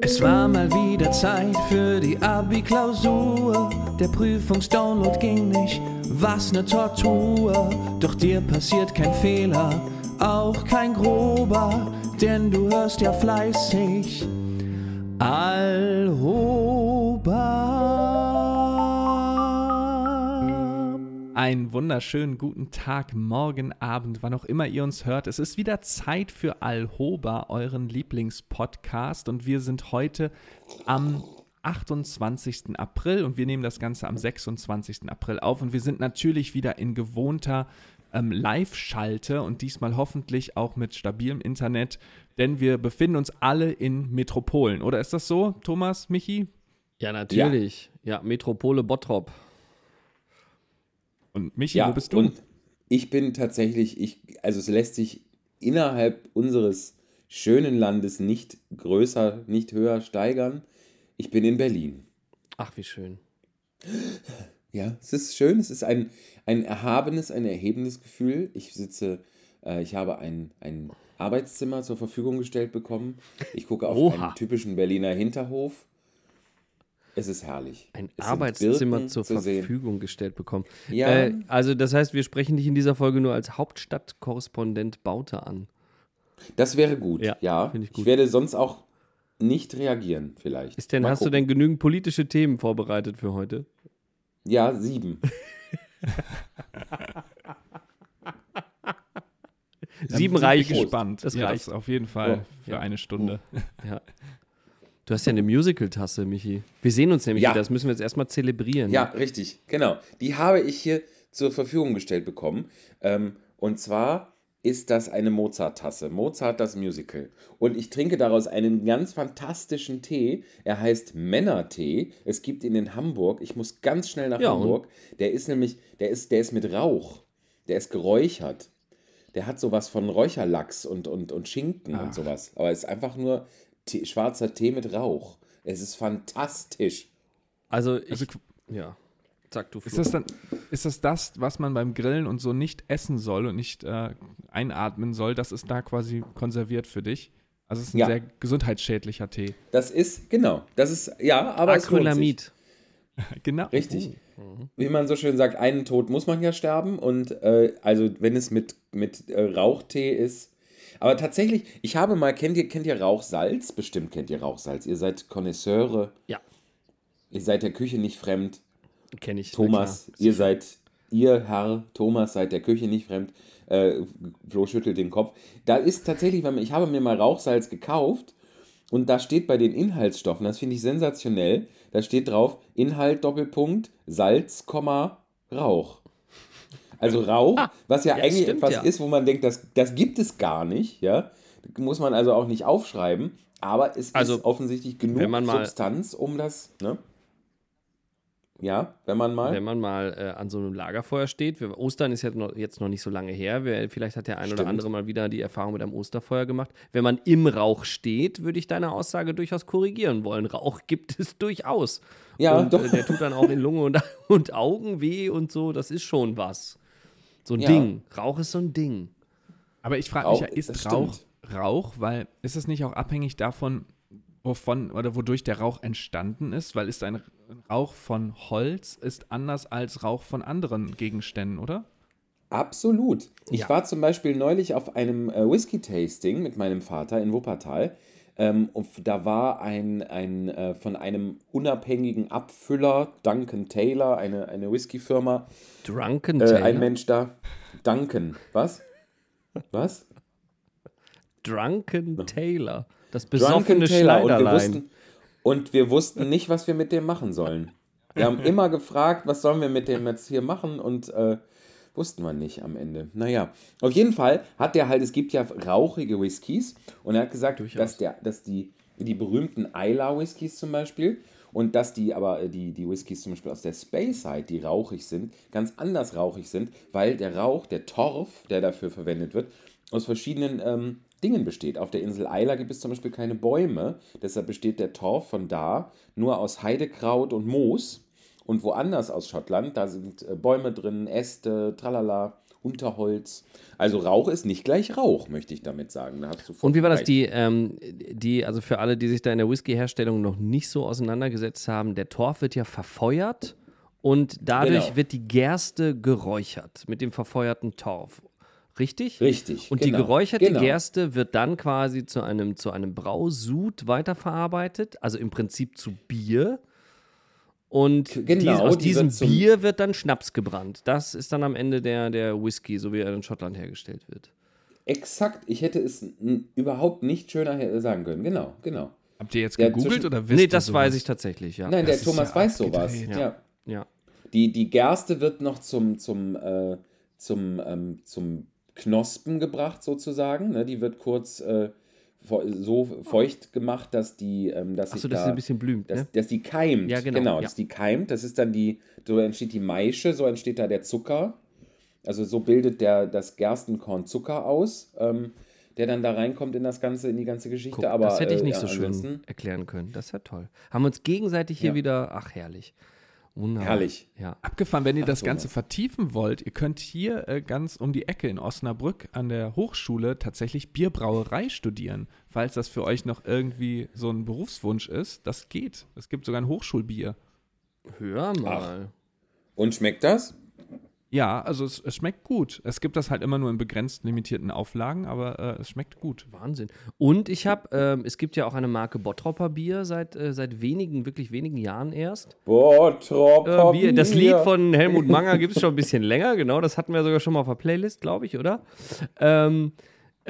Es war mal wieder Zeit für die Abi-Klausur. Der Prüfungsdownload ging nicht, was ne Tortur. Doch dir passiert kein Fehler, auch kein grober, denn du hörst ja fleißig Alhoba. Einen wunderschönen guten Tag, morgen, Abend, wann auch immer ihr uns hört. Es ist wieder Zeit für Alhoba, euren Lieblingspodcast. Und wir sind heute am 28. April und wir nehmen das Ganze am 26. April auf. Und wir sind natürlich wieder in gewohnter ähm, Live-Schalte und diesmal hoffentlich auch mit stabilem Internet, denn wir befinden uns alle in Metropolen. Oder ist das so, Thomas, Michi? Ja, natürlich. Ja, Metropole Bottrop. Und Michi, Ja, wo bist du? und ich bin tatsächlich, ich, also es lässt sich innerhalb unseres schönen Landes nicht größer, nicht höher steigern. Ich bin in Berlin. Ach, wie schön. Ja, es ist schön, es ist ein, ein erhabenes, ein erhebendes Gefühl. Ich sitze, äh, ich habe ein, ein Arbeitszimmer zur Verfügung gestellt bekommen. Ich gucke auf Oha. einen typischen Berliner Hinterhof. Es ist herrlich. Ein Es Arbeitszimmer zur zu sehen. Verfügung gestellt bekommen. Ja. Äh, also, das heißt, wir sprechen dich in dieser Folge nur als Hauptstadtkorrespondent Baute an. Das wäre gut, Ja, ja. ich gut. Ich werde sonst auch nicht reagieren, vielleicht. Ist denn, Mal hast du gucken. denn genügend politische Themen vorbereitet für heute? Ja, sieben. Sieben reichen. gespannt. Das ja, reicht. das auf jeden Fall Ja. für Ja. eine Stunde. Ja. Du hast ja eine Musical-Tasse, Michi. Wir sehen uns nämlich Ja. wieder. Das müssen wir jetzt erstmal zelebrieren. Ja, richtig, genau. Die habe ich hier zur Verfügung gestellt bekommen. Ähm, und zwar ist das eine Mozart-Tasse. Mozart, das Musical. Und ich trinke daraus einen ganz fantastischen Tee. Er heißt Männertee. Es gibt ihn in Hamburg. Ich muss ganz schnell nach Ja? Hamburg. Der ist nämlich, der ist, der ist mit Rauch. Der ist geräuchert. Der hat sowas von Räucherlachs und, und, und Schinken Ach. und sowas. Aber es ist einfach nur Tee, schwarzer Tee mit Rauch. Es ist fantastisch. Also, ich. Also, ja. Sag du, Ist Flo. das dann, ist das das, was man beim Grillen und so nicht essen soll und nicht äh, einatmen soll? Das ist da quasi konserviert für dich. Also es ist ein Ja. sehr gesundheitsschädlicher Tee. Das ist, genau, das ist, ja, aber es lohnt sich. Acrylamid. Genau. Richtig. Wie man so schön sagt, einen Tod muss man ja sterben. Und äh, also wenn es mit, mit äh, Rauchtee ist. Aber tatsächlich, ich habe mal, kennt ihr, kennt ihr Rauchsalz? Bestimmt kennt ihr Rauchsalz. Ihr seid Konnoisseure. Ja. Ihr seid der Küche nicht fremd. Kenne ich. Thomas, ihr seid, ihr Herr Thomas, seid der Küche nicht fremd. Äh, Flo schüttelt den Kopf. Da ist tatsächlich, ich habe mir mal Rauchsalz gekauft und da steht bei den Inhaltsstoffen, das finde ich sensationell, da steht drauf Inhalt Doppelpunkt Salz, Komma, Rauch. Also Rauch, was ja, Ja, eigentlich stimmt, etwas ja. ist, wo man denkt, das, das gibt es gar nicht, ja. Muss man also auch nicht aufschreiben, aber es Also, ist offensichtlich genug Substanz, um das, ne? Ja, wenn man mal. Wenn man mal äh, an so einem Lagerfeuer steht, wir, Ostern ist jetzt noch, jetzt noch nicht so lange her, wer, vielleicht hat der ein oder andere mal wieder die Erfahrung mit einem Osterfeuer gemacht. Wenn man im Rauch steht, würde ich deine Aussage durchaus korrigieren wollen. Rauch gibt es durchaus. Ja, und, doch. Äh, der tut dann auch in Lunge und, und Augen weh und so, das ist schon was. So ein Ja. Ding. Rauch ist so ein Ding. Aber ich frage mich ja, ist Rauch stimmt. Rauch? Weil ist es nicht auch abhängig davon, wovon oder wodurch der Rauch entstanden ist? Weil ist ein Rauch von Holz ist anders als Rauch von anderen Gegenständen, oder? Absolut. Ich Ja. war zum Beispiel neulich auf einem äh, Whisky-Tasting mit meinem Vater in Wuppertal. Ähm, und da war ein, ein äh, von einem unabhängigen Abfüller, Duncan Taylor, eine, eine Whisky-Firma, Drunken äh, Taylor. ein Mensch da. Duncan, was? Was? Drunken Taylor. Das Drunken besoffene Taylor. Und wir, wussten, und wir wussten nicht, was wir mit dem machen sollen. Wir haben immer gefragt, was sollen wir mit dem jetzt hier machen und äh, wussten wir nicht am Ende. Naja, auf jeden Fall hat der halt, es gibt ja rauchige Whiskys und er hat gesagt, Durchaus. dass, der, dass die, die berühmten Isla Whiskys zum Beispiel und dass die aber äh, die, die Whiskys zum Beispiel aus der Speyside, die rauchig sind, ganz anders rauchig sind, weil der Rauch, der Torf, der dafür verwendet wird, aus verschiedenen ähm, Dingen besteht. Auf der Insel Isla gibt es zum Beispiel keine Bäume, deshalb besteht der Torf von da nur aus Heidekraut und Moos. Und woanders aus Schottland, da sind äh, Bäume drin, Äste, tralala. Unterholz. Also Rauch ist nicht gleich Rauch, möchte ich damit sagen. Da hast du Und wie war das, die, ähm, die, also für alle, die sich da in der Whisky-Herstellung noch nicht so auseinandergesetzt haben, der Torf wird ja verfeuert und dadurch Genau. wird die Gerste geräuchert mit dem verfeuerten Torf. Richtig? Richtig, Und genau, die geräucherte genau. Gerste wird dann quasi zu einem, zu einem Brausud weiterverarbeitet, also im Prinzip zu Bier. Und Genau, dies, aus die diesem wird zum- Bier wird dann Schnaps gebrannt. Das ist dann am Ende der, der Whisky, so wie er in Schottland hergestellt wird. Exakt, ich hätte es überhaupt nicht schöner sagen können. Genau, genau. Habt ihr jetzt gegoogelt oder wisst Nee, ihr das sowas? weiß ich tatsächlich, ja. Nein, der ist Thomas ja weiß sowas. Ja. ja. Die, die Gerste wird noch zum, zum, äh, zum, ähm, zum Knospen gebracht, sozusagen. Ne? Die wird kurz äh, so feucht gemacht, dass die, ähm, dass Achso, dass da, sie ein bisschen blümt, dass, ne? dass die keimt. Ja, genau, ja. dass die keimt. Das ist dann die, so entsteht die Maische, so entsteht da der Zucker. Also so bildet der, das Gerstenkorn Zucker aus, ähm, der dann da reinkommt in das ganze, in die ganze Geschichte. Guck, Aber, das hätte ich äh, nicht ja, so schön erklären können. Das ist ja toll. Haben wir uns gegenseitig hier wieder, ach herrlich. Wunderbar. Herrlich. Ja. Abgefahren, wenn ihr das so, Ganze ja. vertiefen wollt, ihr könnt hier äh, ganz um die Ecke in Osnabrück an der Hochschule tatsächlich Bierbrauerei studieren. Falls das für euch noch irgendwie so ein Berufswunsch ist, das geht. Es gibt sogar ein Hochschulbier. Hör mal. Und schmeckt das? Ja, also es, es schmeckt gut. Es gibt das halt immer nur in begrenzt limitierten Auflagen, aber äh, es schmeckt gut. Wahnsinn. Und ich habe, ähm, es gibt ja auch eine Marke Bottropper Bier seit, äh, seit wenigen, wirklich wenigen Jahren erst. Bottropper Äh, Bier. Das. Lied von Helmut Manger gibt es schon ein bisschen länger, genau. Das hatten wir sogar schon mal auf der Playlist, glaube ich, oder? Ähm,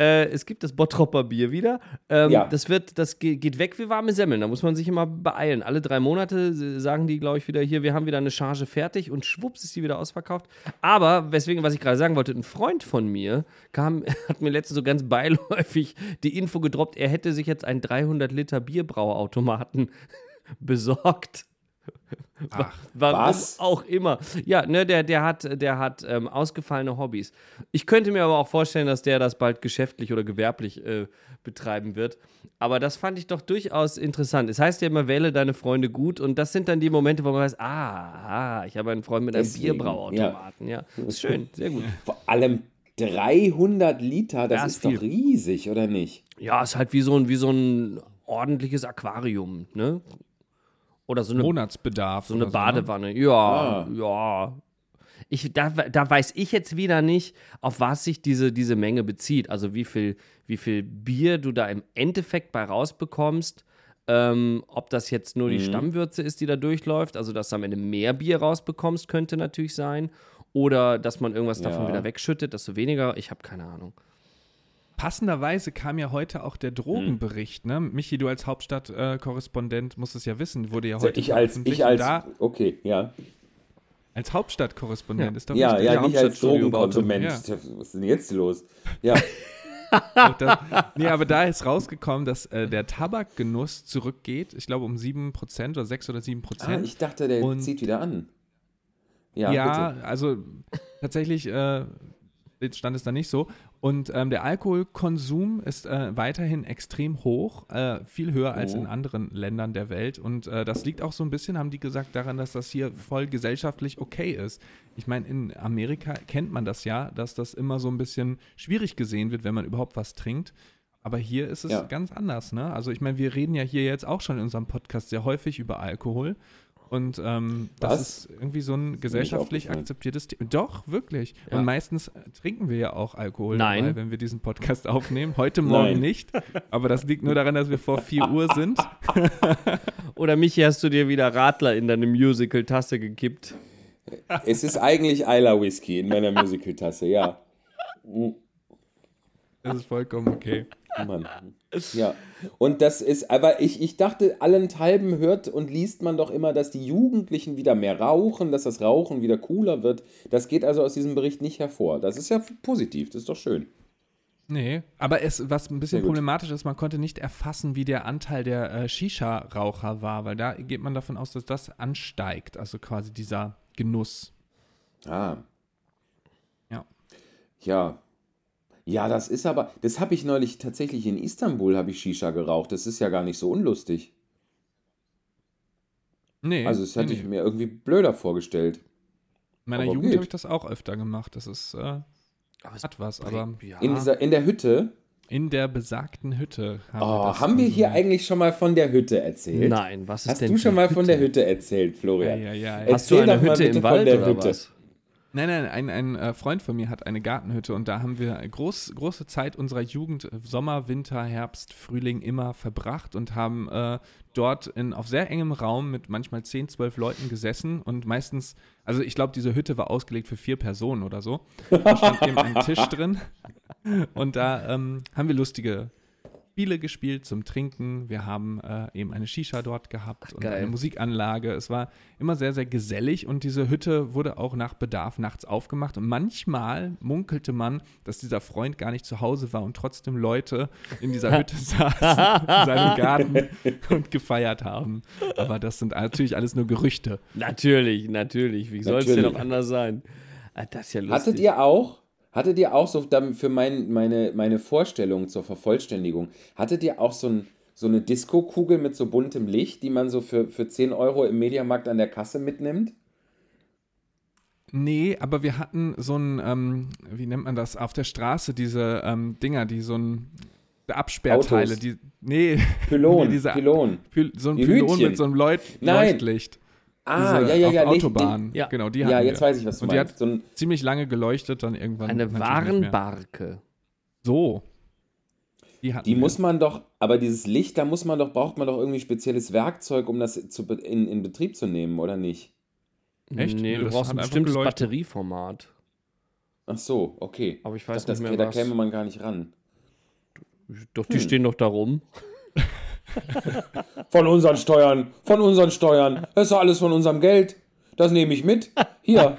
äh, es gibt das Bottropper Bier wieder. Ähm, Ja. Das wird, das ge geht weg wie warme Semmeln. Da muss man sich immer beeilen. Alle drei Monate sagen die, glaube ich, wieder hier, wir haben wieder eine Charge fertig und schwupps ist die wieder ausverkauft. Aber, weswegen, was ich gerade sagen wollte, ein Freund von mir kam, hat mir letztens so ganz beiläufig die Info gedroppt, er hätte sich jetzt einen 300 Liter Bierbrauautomaten besorgt. Ach, Warum Was? auch immer. Ja, ne, der, der hat, der hat ähm, ausgefallene Hobbys. Ich könnte mir aber auch vorstellen, dass der das bald geschäftlich oder gewerblich äh, betreiben wird. Aber das fand ich doch durchaus interessant. Es heißt ja immer, wähle deine Freunde gut. Und das sind dann die Momente, wo man weiß, ah, ah ich habe einen Freund mit einem Deswegen, Bierbrauautomaten. Ja. ist schön, sehr gut. Vor allem 300 Liter, das Ja, ist, ist doch viel. riesig, oder nicht? Ja, ist halt wie so ein, wie so ein ordentliches Aquarium, ne? Oder so eine Monatsbedarf. So eine oder Badewanne. Ja, Ah. ja. Ich, da, da weiß ich jetzt wieder nicht, auf was sich diese, diese Menge bezieht. Also wie viel, wie viel Bier du da im Endeffekt bei rausbekommst. Ähm, ob das jetzt nur die Mhm. Stammwürze ist, die da durchläuft, also dass du am Ende mehr Bier rausbekommst, könnte natürlich sein. Oder dass man irgendwas davon Ja. wieder wegschüttet, dass du weniger. Ich habe keine Ahnung. Passenderweise kam ja heute auch der Drogenbericht. Ne? Michi, du als Hauptstadtkorrespondent musst es ja wissen, wurde ja heute ich als, ich als, da, okay, ja. als Hauptstadtkorrespondent Ja. ist doch Ja, ja, nicht als Drogenkonsument. Ja. Was ist denn jetzt los? Ja, das, nee, aber da ist rausgekommen, dass äh, der Tabakgenuss zurückgeht. Ich glaube um 7% oder 6 oder 7%. ah, ich dachte, der Und- zieht wieder an. Ja, Ja, also tatsächlich äh, stand es da nicht so. Und ähm, der Alkoholkonsum ist äh, weiterhin extrem hoch, äh, viel höher als Oh. in anderen Ländern der Welt. Und äh, das liegt auch so ein bisschen, haben die gesagt, daran, dass das hier voll gesellschaftlich okay ist. Ich meine, in Amerika kennt man das ja, dass das immer so ein bisschen schwierig gesehen wird, wenn man überhaupt was trinkt. Aber hier ist es Ja. ganz anders, ne? Also ich meine, wir reden ja hier jetzt auch schon in unserem Podcast sehr häufig über Alkohol. Und ähm, das ist irgendwie so ein gesellschaftlich akzeptiertes Thema. Doch, wirklich. Ja. Und meistens äh, trinken wir ja auch Alkohol Nein. dabei, wenn wir diesen Podcast aufnehmen. Heute Morgen Nein. nicht. Aber das liegt nur daran, dass wir vor 4 Uhr sind. Oder Michi, hast du dir wieder Radler in deine Musical-Tasse gekippt? Es ist eigentlich Isla Whisky in meiner Musical-Tasse, ja. Das ist vollkommen okay. Mann. Ja. Und das ist, aber ich, ich dachte, allenthalben hört und liest man doch immer, dass die Jugendlichen wieder mehr rauchen, dass das Rauchen wieder cooler wird. Das geht also aus diesem Bericht nicht hervor. Das ist ja positiv, das ist doch schön. Nee, aber es, was ein bisschen problematisch ist, man konnte nicht erfassen, wie der Anteil der äh, Shisha-Raucher war, weil da geht man davon aus, dass das ansteigt, also quasi dieser Genuss. Ah. Ja. Ja. Ja, das ist aber, das habe ich neulich tatsächlich in Istanbul, habe ich Shisha geraucht. Das ist ja gar nicht so unlustig. Nee, Also das hätte nee, ich nee. mir irgendwie blöder vorgestellt. In meiner aber Jugend habe ich das auch öfter gemacht. Das ist, äh, Aber es Hat was, aber ja. In, dieser, in der Hütte. in der besagten Hütte haben wir Oh, das haben wir hier eigentlich schon mal von der Hütte erzählt? Nein, was ist Hast denn du schon mal von der Hütte? Hütte erzählt, Florian? Ja, ja, ja. Erzähl Hast du eine doch mal Hütte im von Wald der oder Hütte. was? Nein, nein, ein, ein äh, Freund von mir hat eine Gartenhütte und da haben wir groß, große Zeit unserer Jugend, äh, Sommer, Winter, Herbst, Frühling immer verbracht und haben äh, dort in, auf sehr engem Raum mit manchmal 10, 12 Leuten gesessen und meistens, also ich glaube, diese Hütte war ausgelegt für vier Personen oder so. Da stand eben ein Tisch drin und da ähm, haben wir lustige Spiele gespielt zum Trinken. Wir haben äh, eben eine Shisha dort gehabt und geil. eine Musikanlage. Es war immer sehr, sehr gesellig und diese Hütte wurde auch nach Bedarf nachts aufgemacht. Und manchmal munkelte man, dass dieser Freund gar nicht zu Hause war und trotzdem Leute in dieser Hütte saßen, in seinem Garten und gefeiert haben. Aber das sind natürlich alles nur Gerüchte. Natürlich, natürlich. Wie soll es denn noch anders sein? Ah, Das ist ja lustig. Hattet ihr auch, hattet ihr auch so für mein, meine, meine Vorstellung zur Vervollständigung, hattet ihr auch so, ein, so eine Disco-Kugel mit so buntem Licht, die man so für, für 10 Euro im Mediamarkt an der Kasse mitnimmt? Nee, aber wir hatten so ein, ähm, wie nennt man das, auf der Straße diese ähm, Dinger, die so ein Absperrteile, Autos. die, nee, Pylon, Nee, diese- Pylon. Py- so ein Die Pylon Hütchen. mit so einem Leut Nein. Leuchtlicht. Ah, Diese ja, ja, auf ja. nicht- Autobahn. Ja. Genau, die Ja, jetzt wir. weiß ich, was du Und die meinst. hat So ein, ziemlich lange geleuchtet, dann irgendwann. Eine nicht. Warenbarke. So. Die die muss man doch, aber dieses Licht, da muss man doch, braucht man doch irgendwie spezielles Werkzeug, um das zu, in, in Betrieb zu nehmen, oder nicht? Echt? Nee, du das brauchst ein bestimmtes geleuchtet. Batterieformat. Ach so, okay. Aber ich weiß das, nicht das, mehr Da was. käme man gar nicht ran. Doch, die Hm. stehen doch da rum. Von unseren Steuern, von unseren Steuern. Das ist doch alles von unserem Geld. Das nehme ich mit. Hier.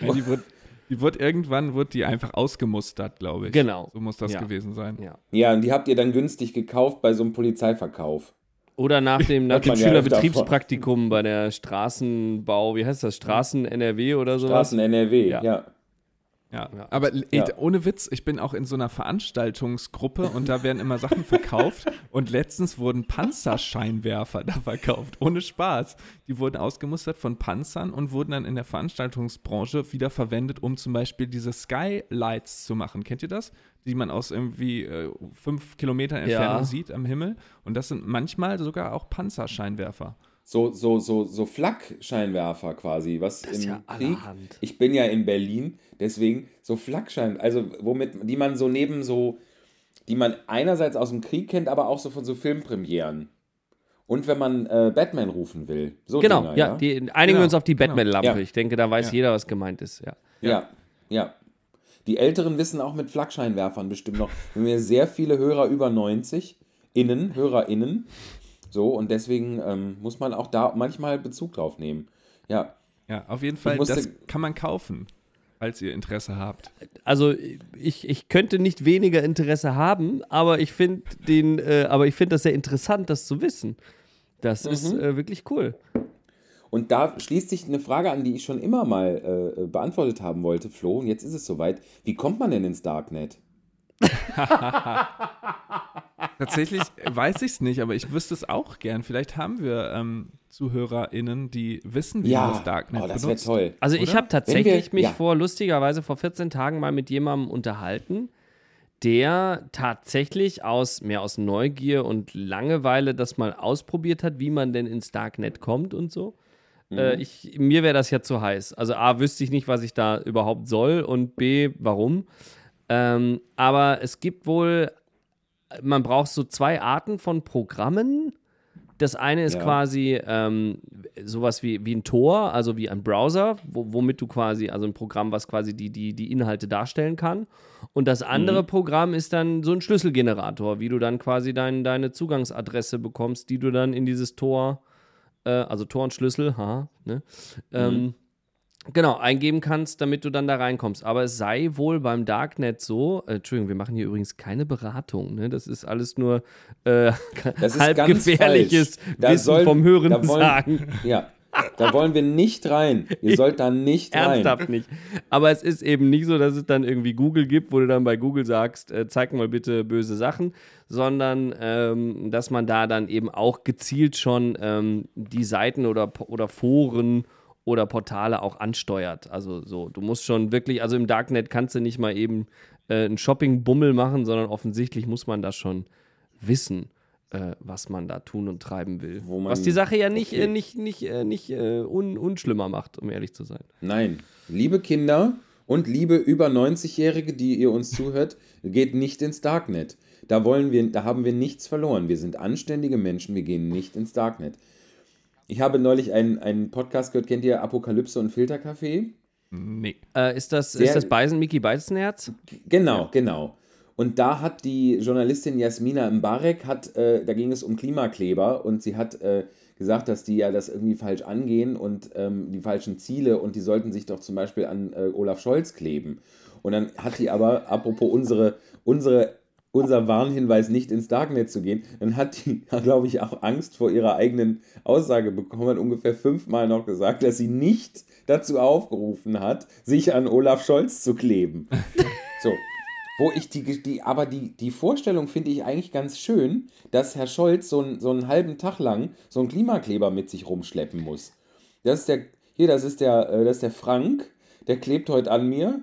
Die, wird, die wird irgendwann wird die einfach ausgemustert, glaube ich. Genau. So muss das Ja. gewesen sein. Ja. Ja, und die habt ihr dann günstig gekauft bei so einem Polizeiverkauf. Oder nach dem, nach dem Schülerbetriebspraktikum bei der Straßenbau, wie heißt das? Straßen NRW oder sowas? Straßen NRW, Ja. ja. Ja, Ja. aber ey, Ja. ohne Witz, ich bin auch in so einer Veranstaltungsgruppe und da werden immer Sachen verkauft und letztens wurden Panzerscheinwerfer da verkauft, ohne Spaß. Die wurden ausgemustert von Panzern und wurden dann in der Veranstaltungsbranche wieder verwendet, um zum Beispiel diese Skylights zu machen. Kennt ihr das? Die man aus irgendwie äh, fünf Kilometern Entfernung Ja. sieht am Himmel. Und das sind manchmal sogar auch Panzerscheinwerfer. So, so, so, so Flakscheinwerfer quasi, was Das ist im ja Krieg. allerhand. Ich bin ja in Berlin, deswegen so Flakschein, also womit, die man so neben so, die man einerseits aus dem Krieg kennt, aber auch so von so Filmpremieren. Und wenn man äh, Batman rufen will. So Genau, Dinger, ja, die, einigen wir Genau, uns auf die genau. Batman-Lampe. Ja. Ich denke, da weiß Ja. jeder, was gemeint ist. Ja. Ja, ja. Die Älteren wissen auch mit Flakscheinwerfern bestimmt noch. Wir haben ja sehr viele Hörer über 90, innen, HörerInnen. So, und deswegen ähm, muss man auch da manchmal Bezug drauf nehmen. Ja. Ja, auf jeden Fall, musste- das kann man kaufen, falls ihr Interesse habt. Also ich, ich könnte nicht weniger Interesse haben, aber ich finde den, äh, aber ich finde das sehr interessant, das zu wissen. Das ist Mhm. äh, wirklich cool. Und da schließt sich eine Frage an, die ich schon immer mal äh, beantwortet haben wollte, Flo. Und jetzt ist es soweit. Wie kommt man denn ins Darknet? Tatsächlich weiß ich es nicht, aber ich wüsste es auch gern. Vielleicht haben wir ähm, ZuhörerInnen, die wissen, wie man Ja, das Darknet oh, das wäre benutzt. toll. Also ich Oder? habe tatsächlich wir- mich ja. vor lustigerweise vor 14 Tagen mal mit jemandem unterhalten, der tatsächlich aus mehr aus Neugier und Langeweile das mal ausprobiert hat, wie man denn ins Darknet kommt und so. Äh, ich, mir wäre das ja zu heiß. Also A, wüsste ich nicht, was ich da überhaupt soll und B, warum. Ähm, aber es gibt wohl, man braucht so zwei Arten von Programmen. Das eine ist Ja. quasi ähm, sowas wie, wie ein Tor, also wie ein Browser, wo, womit du quasi, also ein Programm, was quasi die, die, die Inhalte darstellen kann. Und das andere Programm ist dann so ein Schlüsselgenerator, wie du dann quasi dein, deine Zugangsadresse bekommst, die du dann in dieses Tor, äh, also Tor und Schlüssel, ha, ne? Ähm, Genau, eingeben kannst, damit du dann da reinkommst. Aber es sei wohl beim Darknet so, äh, Entschuldigung, wir machen hier übrigens keine Beratung, ne? Das ist alles nur äh, halb gefährliches Wissen sollen- vom Hören wollen- sagen. Ja, da wollen wir nicht rein. Ihr sollt da nicht rein. Ernsthaft nicht. Aber es ist eben nicht so, dass es dann irgendwie Google gibt, wo du dann bei Google sagst, äh, zeig mal bitte böse Sachen, sondern ähm, dass man da dann eben auch gezielt schon ähm, die Seiten oder, oder Foren oder Portale auch ansteuert. Also so, du musst schon wirklich, also im Darknet kannst du nicht mal eben äh, einen Shopping-Bummel machen, sondern offensichtlich muss man das schon wissen, äh, was man da tun und treiben will. Was die Sache ja nicht, okay. äh, nicht, nicht, äh, nicht äh, un, unschlimmer macht, um ehrlich zu sein. Nein, liebe Kinder und liebe über 90-Jährige, die ihr uns zuhört, geht nicht ins Darknet. Da wollen wir, da haben wir nichts verloren. Wir sind anständige Menschen, wir gehen nicht ins Darknet. Ich habe neulich einen, einen Podcast gehört, kennt ihr Apokalypse und Filterkaffee? Nee. Äh, ist das, Sehr- ist das Beisen Mickey Beisenherz? Genau, genau. Und da hat die Journalistin Jasmina Mbarek, hat, äh, da ging es um Klimakleber und sie hat äh, gesagt, dass die ja das irgendwie falsch angehen und ähm, die falschen Ziele und die sollten sich doch zum Beispiel an äh, Olaf Scholz kleben. Und dann hat die aber, apropos unsere, unsere, unser Warnhinweis, nicht ins Darknet zu gehen, dann hat die, glaube ich, auch Angst vor ihrer eigenen Aussage bekommen, hat ungefähr fünfmal noch gesagt, dass sie nicht dazu aufgerufen hat, sich an Olaf Scholz zu kleben. So. Wo ich die, die aber die, die Vorstellung finde ich eigentlich ganz schön, dass Herr Scholz so, einen- so einen halben Tag lang so einen Klimakleber mit sich rumschleppen muss. Das ist der, hier, das ist der, äh, das ist der Frank, der klebt heute an mir.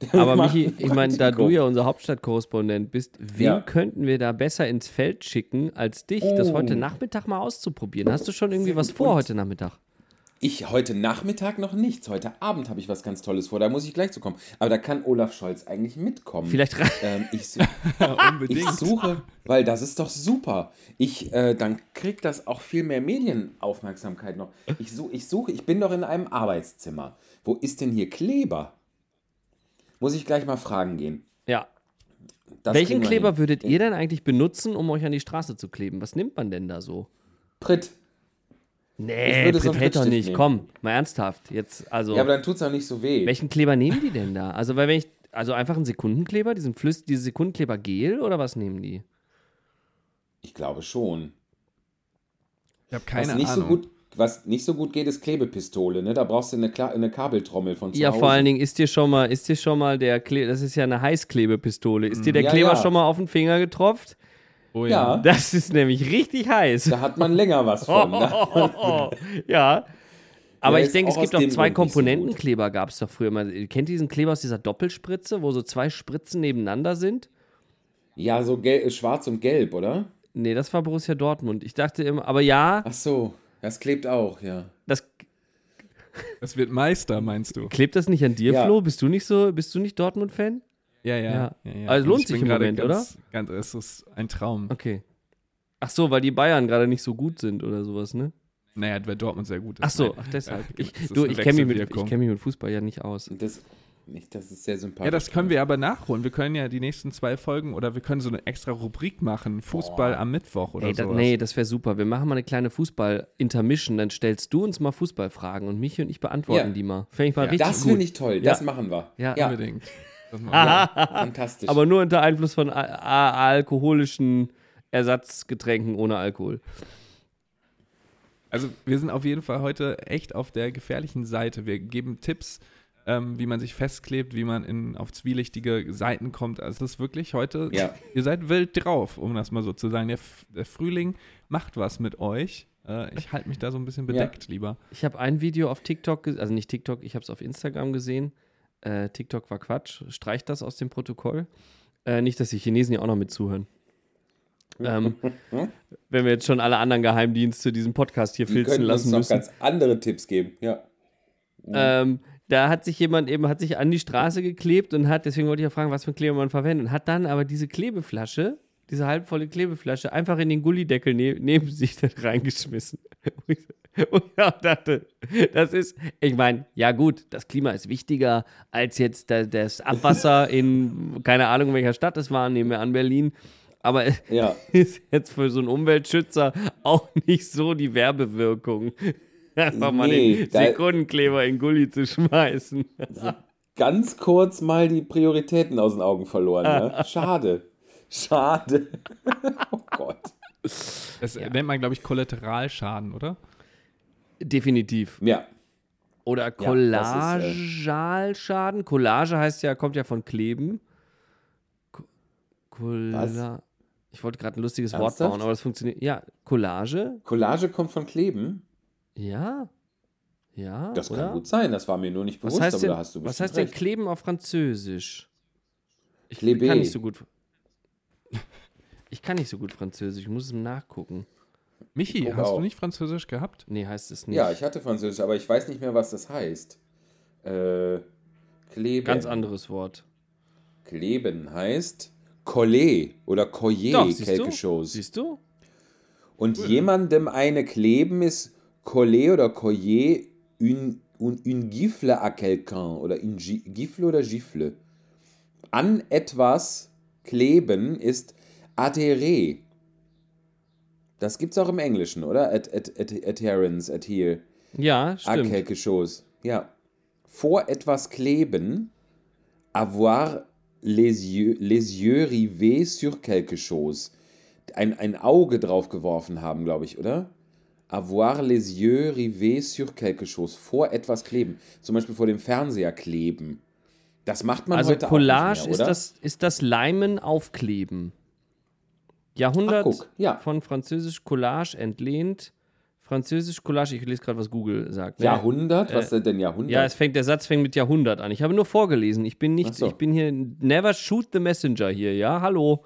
Aber Michi, ich meine, da du ja unser Hauptstadtkorrespondent bist, wen Ja. könnten wir da besser ins Feld schicken, als dich, das Oh. heute Nachmittag mal auszuprobieren? Hast du schon irgendwie was vor heute Nachmittag? Ich heute Nachmittag noch nichts. Heute Abend habe ich was ganz Tolles vor. Da muss ich gleich zu kommen. Aber da kann Olaf Scholz eigentlich mitkommen. Vielleicht Ähm, ich, su ich suche, weil das ist doch super. Ich, äh, dann kriegt das auch viel mehr Medienaufmerksamkeit noch. Ich, such, ich suche, ich bin doch in einem Arbeitszimmer. Wo ist denn hier Kleber? Muss ich gleich mal fragen gehen. Ja. Das Welchen Kleber hin. würdet ihr denn eigentlich benutzen, um euch an die Straße zu kleben? Was nimmt man denn da so? Pritt. Nee, so Pritt hält doch nicht. nehmen. Komm, mal ernsthaft. Jetzt, also, Ja, aber dann tut es auch nicht so weh. welchen Kleber nehmen die denn da? Also, weil wenn ich, also einfach einen Sekundenkleber, diesen Flüss, diese Sekundenkleber Gel oder was nehmen die? Ich glaube schon. Ich habe keine was nicht Ahnung. so gut was nicht so gut geht, ist Klebepistole. Ne? Da brauchst du eine, Kla eine Kabeltrommel von zu Ja, Hause. vor allen Dingen ist dir schon mal, ist dir schon mal der Kle das ist ja eine Heißklebepistole. Ist dir der Ja, Kleber ja. schon mal auf den Finger getropft? oh Ja. Das ist nämlich richtig heiß. Da hat man länger was von. Ne? ja. Aber Der ich denke, es gibt auch zwei nicht so Komponentenkleber, gab es doch früher mal. Kennt ihr diesen Kleber aus dieser Doppelspritze, wo so zwei Spritzen nebeneinander sind? Ja, so gel schwarz und gelb, oder? Nee, das war Borussia Dortmund. Ich dachte immer, aber ja, Ach so, das klebt auch, ja. das Das wird Meister, meinst du? klebt das nicht an dir, Ja. Flo? Bist du nicht so, bist du nicht Dortmund-Fan? Ja, ja. Ja. ja, ja. Also es lohnt Ich sich im gerade Moment, ganz, Ganz, es ist ein Traum. Okay. Ach so, weil die Bayern gerade nicht so gut sind oder sowas, ne? Naja, weil Dortmund sehr gut ist. Ach so, Nein. ach deshalb. Ja, Ich, du, ich kenne mich, mit- ich kenn mich mit Fußball ja nicht aus. Das, nicht, das ist sehr sympathisch. Ja, das können wir aber nachholen. Wir können ja die nächsten zwei Folgen oder wir können so eine extra Rubrik machen. Fußball am Mittwoch oder sowas. nee, das wäre super. Wir machen mal eine kleine Fußball-Intermission. Dann stellst du uns mal Fußballfragen und Michi und ich beantworten Ja. die mal. Fände ich mal Ja, richtig das finde ich toll, das machen wir. Ja, ja Unbedingt. Das machen wir. fantastisch. Aber nur unter Einfluss von a- a- alkoholischen Ersatzgetränken ohne Alkohol. Also wir sind auf jeden Fall heute echt auf der gefährlichen Seite. Wir geben Tipps, ähm, wie man sich festklebt, wie man in, auf zwielichtige Seiten kommt. Also es ist wirklich heute, Ja. ihr seid wild drauf, um das mal so zu sagen. Der, der Frühling macht was mit euch. Äh, ich halte mich da so ein bisschen bedeckt lieber. Ich habe ein Video auf TikTok, also nicht TikTok, ich habe es auf Instagram gesehen. Äh, TikTok war Quatsch. Streicht das aus dem Protokoll. Äh, nicht, dass die Chinesen ja auch noch mit zuhören. ähm, wenn wir jetzt schon alle anderen Geheimdienste diesen Podcast hier die filzen können uns lassen noch müssen. ganz andere Tipps geben. Ja. Ähm, da hat sich jemand eben, hat sich an die Straße geklebt und hat, deswegen wollte ich ja fragen, was für einen Kleber man verwendet, und hat dann aber diese Klebeflasche, diese halbvolle Klebeflasche, einfach in den Gullideckel ne neben sich dann reingeschmissen. Und ich dachte, das ist, ich meine, ja gut, das Klima ist wichtiger als jetzt da- das Abwasser in, keine Ahnung, in welcher Stadt es war, nehmen wir an Berlin. Aber es Ja. ist jetzt für so einen Umweltschützer auch nicht so die Werbewirkung. Einfach mal Nee, den Sekundenkleber in Gully zu schmeißen. Ganz kurz mal die Prioritäten aus den Augen verloren. Ne? Schade. Schade. oh Gott. Das nennt man, glaube ich, Kollateralschaden, oder? Definitiv. Ja. Oder äh, Collagealschaden. Collage heißt ja, kommt ja von Kleben. Co Colla Was? Ich wollte gerade ein lustiges Wort Ernsthaft? bauen, aber das funktioniert. Ja, Collage? Collage kommt von Kleben. Ja. Ja, Das oder? kann gut sein, das war mir nur nicht bewusst, Was heißt, aber denn, da hast du was heißt denn recht. kleben auf Französisch? Ich Klebe. kann nicht so gut. Ich kann nicht so gut Französisch, ich muss es nachgucken. Michi, hast auch. du nicht Französisch gehabt? Nee, heißt es nicht. Ja, ich hatte Französisch, aber ich weiß nicht mehr, was das heißt. Äh, kleben. Ganz anderes Wort. Kleben heißt Collet oder Collier, Doch, siehst quelque du? chose. Siehst du? Und jemandem eine kleben ist Collet oder Collier une, une, une gifle à quelqu'un oder une gi- gifle oder gifle. An etwas kleben ist adhere. Das gibt's auch im Englischen, oder? Ad, ad, ad, adherence, adhere. Ja, À stimmt. quelque chose. Ja. Vor etwas kleben, avoir les yeux, les yeux rivés sur quelque chose. Ein, ein Auge drauf geworfen haben, glaube ich, oder? Avoir les yeux rivés sur quelque chose. Vor etwas kleben. Zum Beispiel vor dem Fernseher kleben. Das macht man Also heute Collage auch nicht mehr, ist, oder? das, ist das Leimen aufkleben. Jahrhundert Ach, ja. von Französisch Collage entlehnt. Französisch Collage, ich lese gerade, was Google sagt. ne? Jahrhundert? Was ist denn Jahrhundert? Ja, es fängt, der Satz fängt mit Jahrhundert an. Ich habe nur vorgelesen. Ich bin nicht, so. ich bin hier, never shoot the messenger hier, ja? Hallo.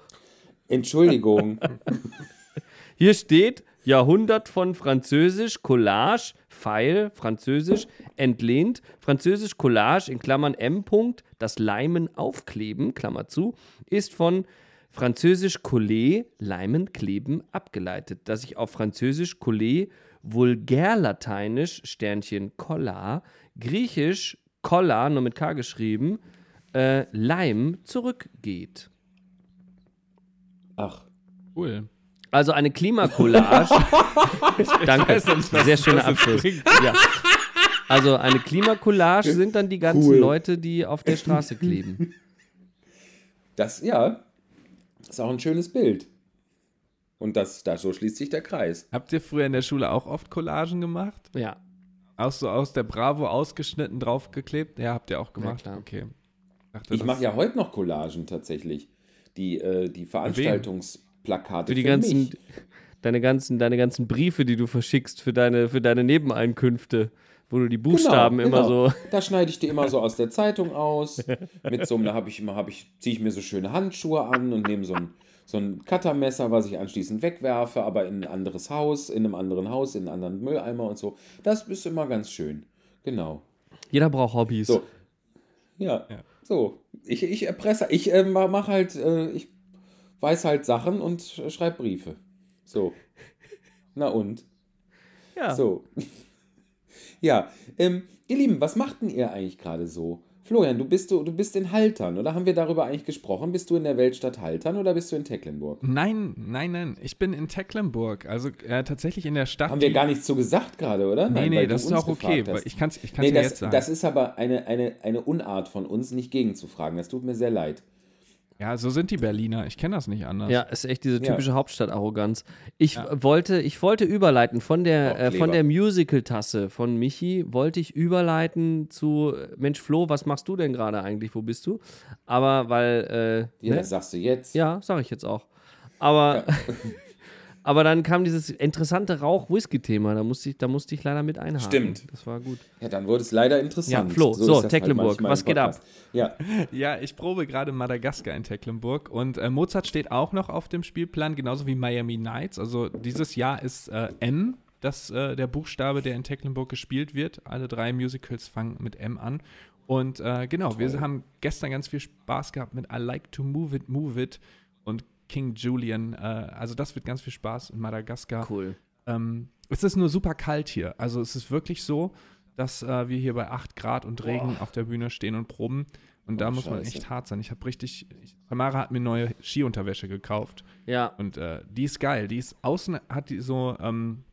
Entschuldigung. Hier steht Jahrhundert von Französisch Collage, Pfeil, Französisch, entlehnt, Französisch Collage in Klammern M. Punkt, das Leimen aufkleben, Klammer zu, ist von Französisch Coller, Leimen kleben, abgeleitet, das sich auf Französisch Coller, vulgärlateinisch, Sternchen Collar, griechisch Collar, nur mit K geschrieben, äh, Leim zurückgeht. Ach. Cool. Also eine Klimacollage. Danke. Sehr schöner Abschluss. Ja. Also eine Klimacollage sind dann die ganzen Cool. Leute, die auf der Straße kleben. Das, ja, ist auch ein schönes Bild. Und das, da, so schließt sich der Kreis. Habt ihr früher in der Schule auch oft Collagen gemacht? Ja. Auch so aus der Bravo ausgeschnitten, draufgeklebt? Ja, habt ihr auch gemacht. klar. Okay. Dachte, Ich mache ja heute noch Collagen tatsächlich. Die, äh, die Veranstaltungsplakate Für die für ganzen, mich. deine ganzen, deine ganzen Briefe, die du verschickst für deine, für deine Nebeneinkünfte, wo du die Buchstaben Genau, immer genau. so. Da schneide ich die immer so aus der Zeitung aus. Mit so einem, da habe ich immer, habe ich, ziehe ich mir so schöne Handschuhe an und nehme so ein, so ein Cuttermesser, was ich anschließend wegwerfe, aber in ein anderes Haus, in einem anderen Haus, in einen anderen Mülleimer und so. Das ist immer ganz schön. Genau. Jeder braucht Hobbys. So. Ja, so. Ich, ich erpresse, ich äh, mache halt, äh, ich weiß halt Sachen und sch- schreibe Briefe. So. Na und? Ja. So. ja, ähm, ihr Lieben, was macht denn ihr eigentlich gerade so? Florian, du bist, du, du bist in Haltern, oder haben wir darüber eigentlich gesprochen? Bist du in der Weltstadt Haltern oder bist du in Tecklenburg? Nein, nein, nein. Ich bin in Tecklenburg. Also äh, tatsächlich in der Stadt. Haben wir gar nichts so gesagt gerade, oder? Nee, Nein, nee, du das ist auch okay. hast. ich kann es ich kann's Nee, ja das, jetzt sagen. das ist aber eine, eine, eine Unart von uns, nicht gegenzufragen. Das tut mir sehr leid. Ja, so sind die Berliner. Ich kenne das nicht anders. Ja, ist echt diese Ja. typische Hauptstadt-Arroganz. Ich wollte, ich wollte überleiten von der, äh, von der Musical-Tasse von Michi, wollte ich überleiten zu Mensch Flo, was machst du denn gerade eigentlich? Wo bist du? Aber weil, äh, Ja, ne? das sagst du jetzt. ja, sag ich jetzt auch. Aber, aber dann kam dieses interessante Rauch-Whisky-Thema, da musste ich, da musste ich leider mit einhaken. Stimmt. Das war gut. Ja, dann wurde es leider interessant. Ja, Flo, so, das halt Tecklenburg, manchmal was im geht ab? Ja, Ja, ich probe gerade Madagaskar in Tecklenburg und äh, Mozart steht auch noch auf dem Spielplan, genauso wie Miami Nights. Also dieses Jahr ist äh, M, das äh, der Buchstabe, der in Tecklenburg gespielt wird. Alle drei Musicals fangen mit M an. Und äh, genau, wir haben gestern ganz viel Spaß gehabt mit I Like to Move It, Move It und King Julian. Äh, also das wird ganz viel Spaß in Madagaskar. Cool. Ähm, es ist nur super kalt hier. Also es ist wirklich so, dass äh, wir hier bei 8 Grad und Regen auf der Bühne stehen und proben. Und da Oh, muss man Scheiße. echt hart sein. Ich habe richtig. Ich, Tamara hat mir neue Skiunterwäsche gekauft. Ja, Und äh, die ist geil. Die ist außen hat die so ähm,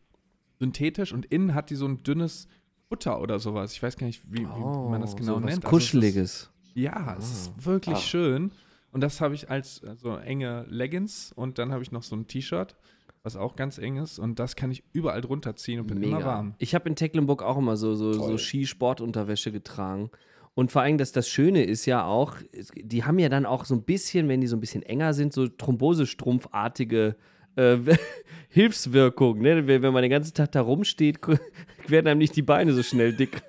synthetisch und innen hat die so ein dünnes Futter oder sowas. Ich weiß gar nicht, wie, wie man das genau Oh, so was nennt. Also es ist- Kuscheliges. ja, es ist wirklich Ah. schön. Und das habe ich als äh, so enge Leggings und dann habe ich noch so ein T-Shirt, was auch ganz eng ist. Und das kann ich überall drunter ziehen und bin immer warm. Ich habe in Tecklenburg auch immer so, so, so. Skisportunterwäsche getragen. Und vor allem, dass das Schöne ist ja auch, die haben ja dann auch so ein bisschen, wenn die so ein bisschen enger sind, so Thrombosestrumpfartige äh, Hilfswirkung, ne? Wenn wenn man den ganzen Tag da rumsteht, werden einem nicht die Beine so schnell dick.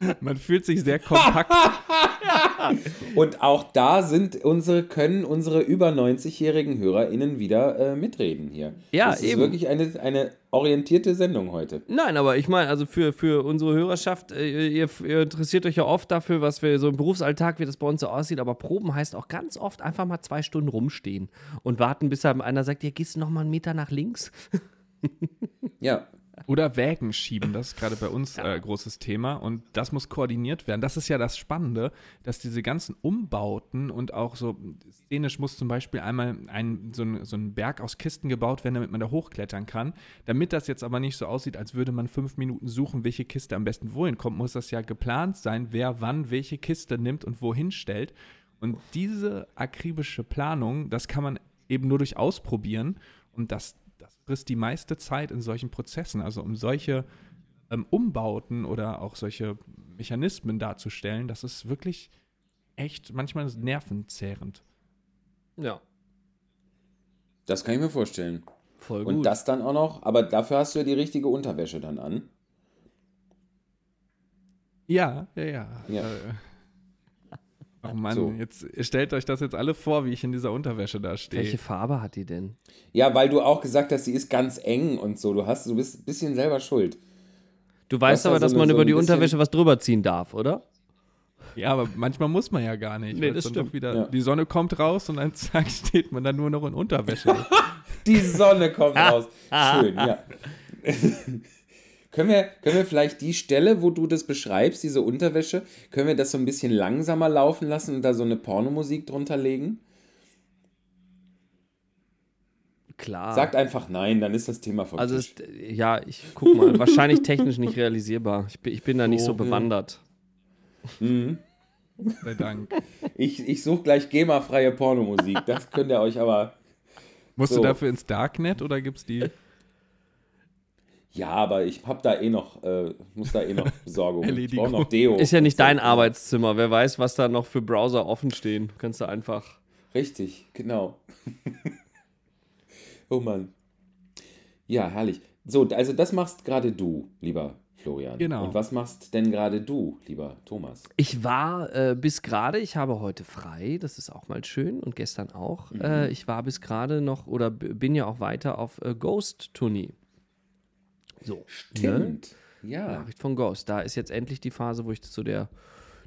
Man fühlt sich sehr kompakt. Und auch da sind unsere, können unsere über 90-jährigen HörerInnen wieder äh, mitreden hier. Ja, das ist eben. wirklich eine, eine orientierte Sendung heute. Nein, aber ich meine, also für, für unsere Hörerschaft, äh, ihr, ihr interessiert euch ja oft dafür, was wir so im Berufsalltag, wie das bei uns so aussieht, aber Proben heißt auch ganz oft einfach mal zwei Stunden rumstehen und warten, bis einem einer sagt, ja, gehst du noch mal einen Meter nach links? Ja, Oder Wägen schieben, das ist gerade bei uns äh, großes Thema und das muss koordiniert werden. Das ist ja das Spannende, dass diese ganzen Umbauten und auch so szenisch muss zum Beispiel einmal ein, so, ein, so ein Berg aus Kisten gebaut werden, damit man da hochklettern kann. Damit das jetzt aber nicht so aussieht, als würde man fünf Minuten suchen, welche Kiste am besten wohin kommt, muss das ja geplant sein, wer wann welche Kiste nimmt und wohin stellt. Und diese akribische Planung, das kann man eben nur durch Ausprobieren und das frisst die meiste Zeit in solchen Prozessen. Also um solche ähm, Umbauten oder auch solche Mechanismen darzustellen, das ist wirklich echt manchmal nervenzehrend. Ja, das kann ich mir vorstellen. voll Und gut. das dann auch noch, aber dafür hast du ja die richtige Unterwäsche dann an. Ja, ja, ja. Ja. Oh Mann, So. jetzt stellt euch das jetzt alle vor, wie ich in dieser Unterwäsche da stehe. Welche Farbe hat die denn? Ja, weil du auch gesagt hast, sie ist ganz eng und so. Du hast, du bist ein bisschen selber schuld. Du weißt aber, so dass eine- man so über die Unterwäsche was drüber ziehen darf, oder? Ja, aber manchmal muss man ja gar nicht. Nee, das stimmt. Doch wieder, Ja. Die Sonne kommt raus und dann zack, steht man dann nur noch in Unterwäsche. Die Sonne kommt raus. Schön, ja. können, wir, können wir vielleicht die Stelle, wo du das beschreibst, diese Unterwäsche, können wir das so ein bisschen langsamer laufen lassen und da so eine Pornomusik drunter legen? Klar. Sagt einfach nein, dann ist das Thema vom also, es, ja, ich guck mal. wahrscheinlich technisch nicht realisierbar. Ich bin, ich bin da nicht so Vogel. bewandert. Sei Dank. Ich, ich suche gleich GEMA-freie Pornomusik. Das könnt ihr euch aber. Musst So. du dafür ins Darknet oder gibt's die? Ja, aber ich hab da eh noch, äh, muss da eh noch Besorgung. Ich brauche noch Deo. Ist ja nicht So. dein Arbeitszimmer. Wer weiß, was da noch für Browser offen stehen. Kannst du einfach. Richtig, genau. oh Mann. Ja, herrlich. So, also das machst gerade du, lieber Florian. Genau. Und was machst denn gerade du, lieber Thomas? Ich war äh, bis gerade, ich habe heute frei, das ist auch mal schön und gestern auch. Äh, ich war bis gerade noch oder bin ja auch weiter auf äh, Ghost-Tournee. So. Ne? Stimmt. Ja. Nachricht von Ghost. Da ist jetzt endlich die Phase, wo ich zu der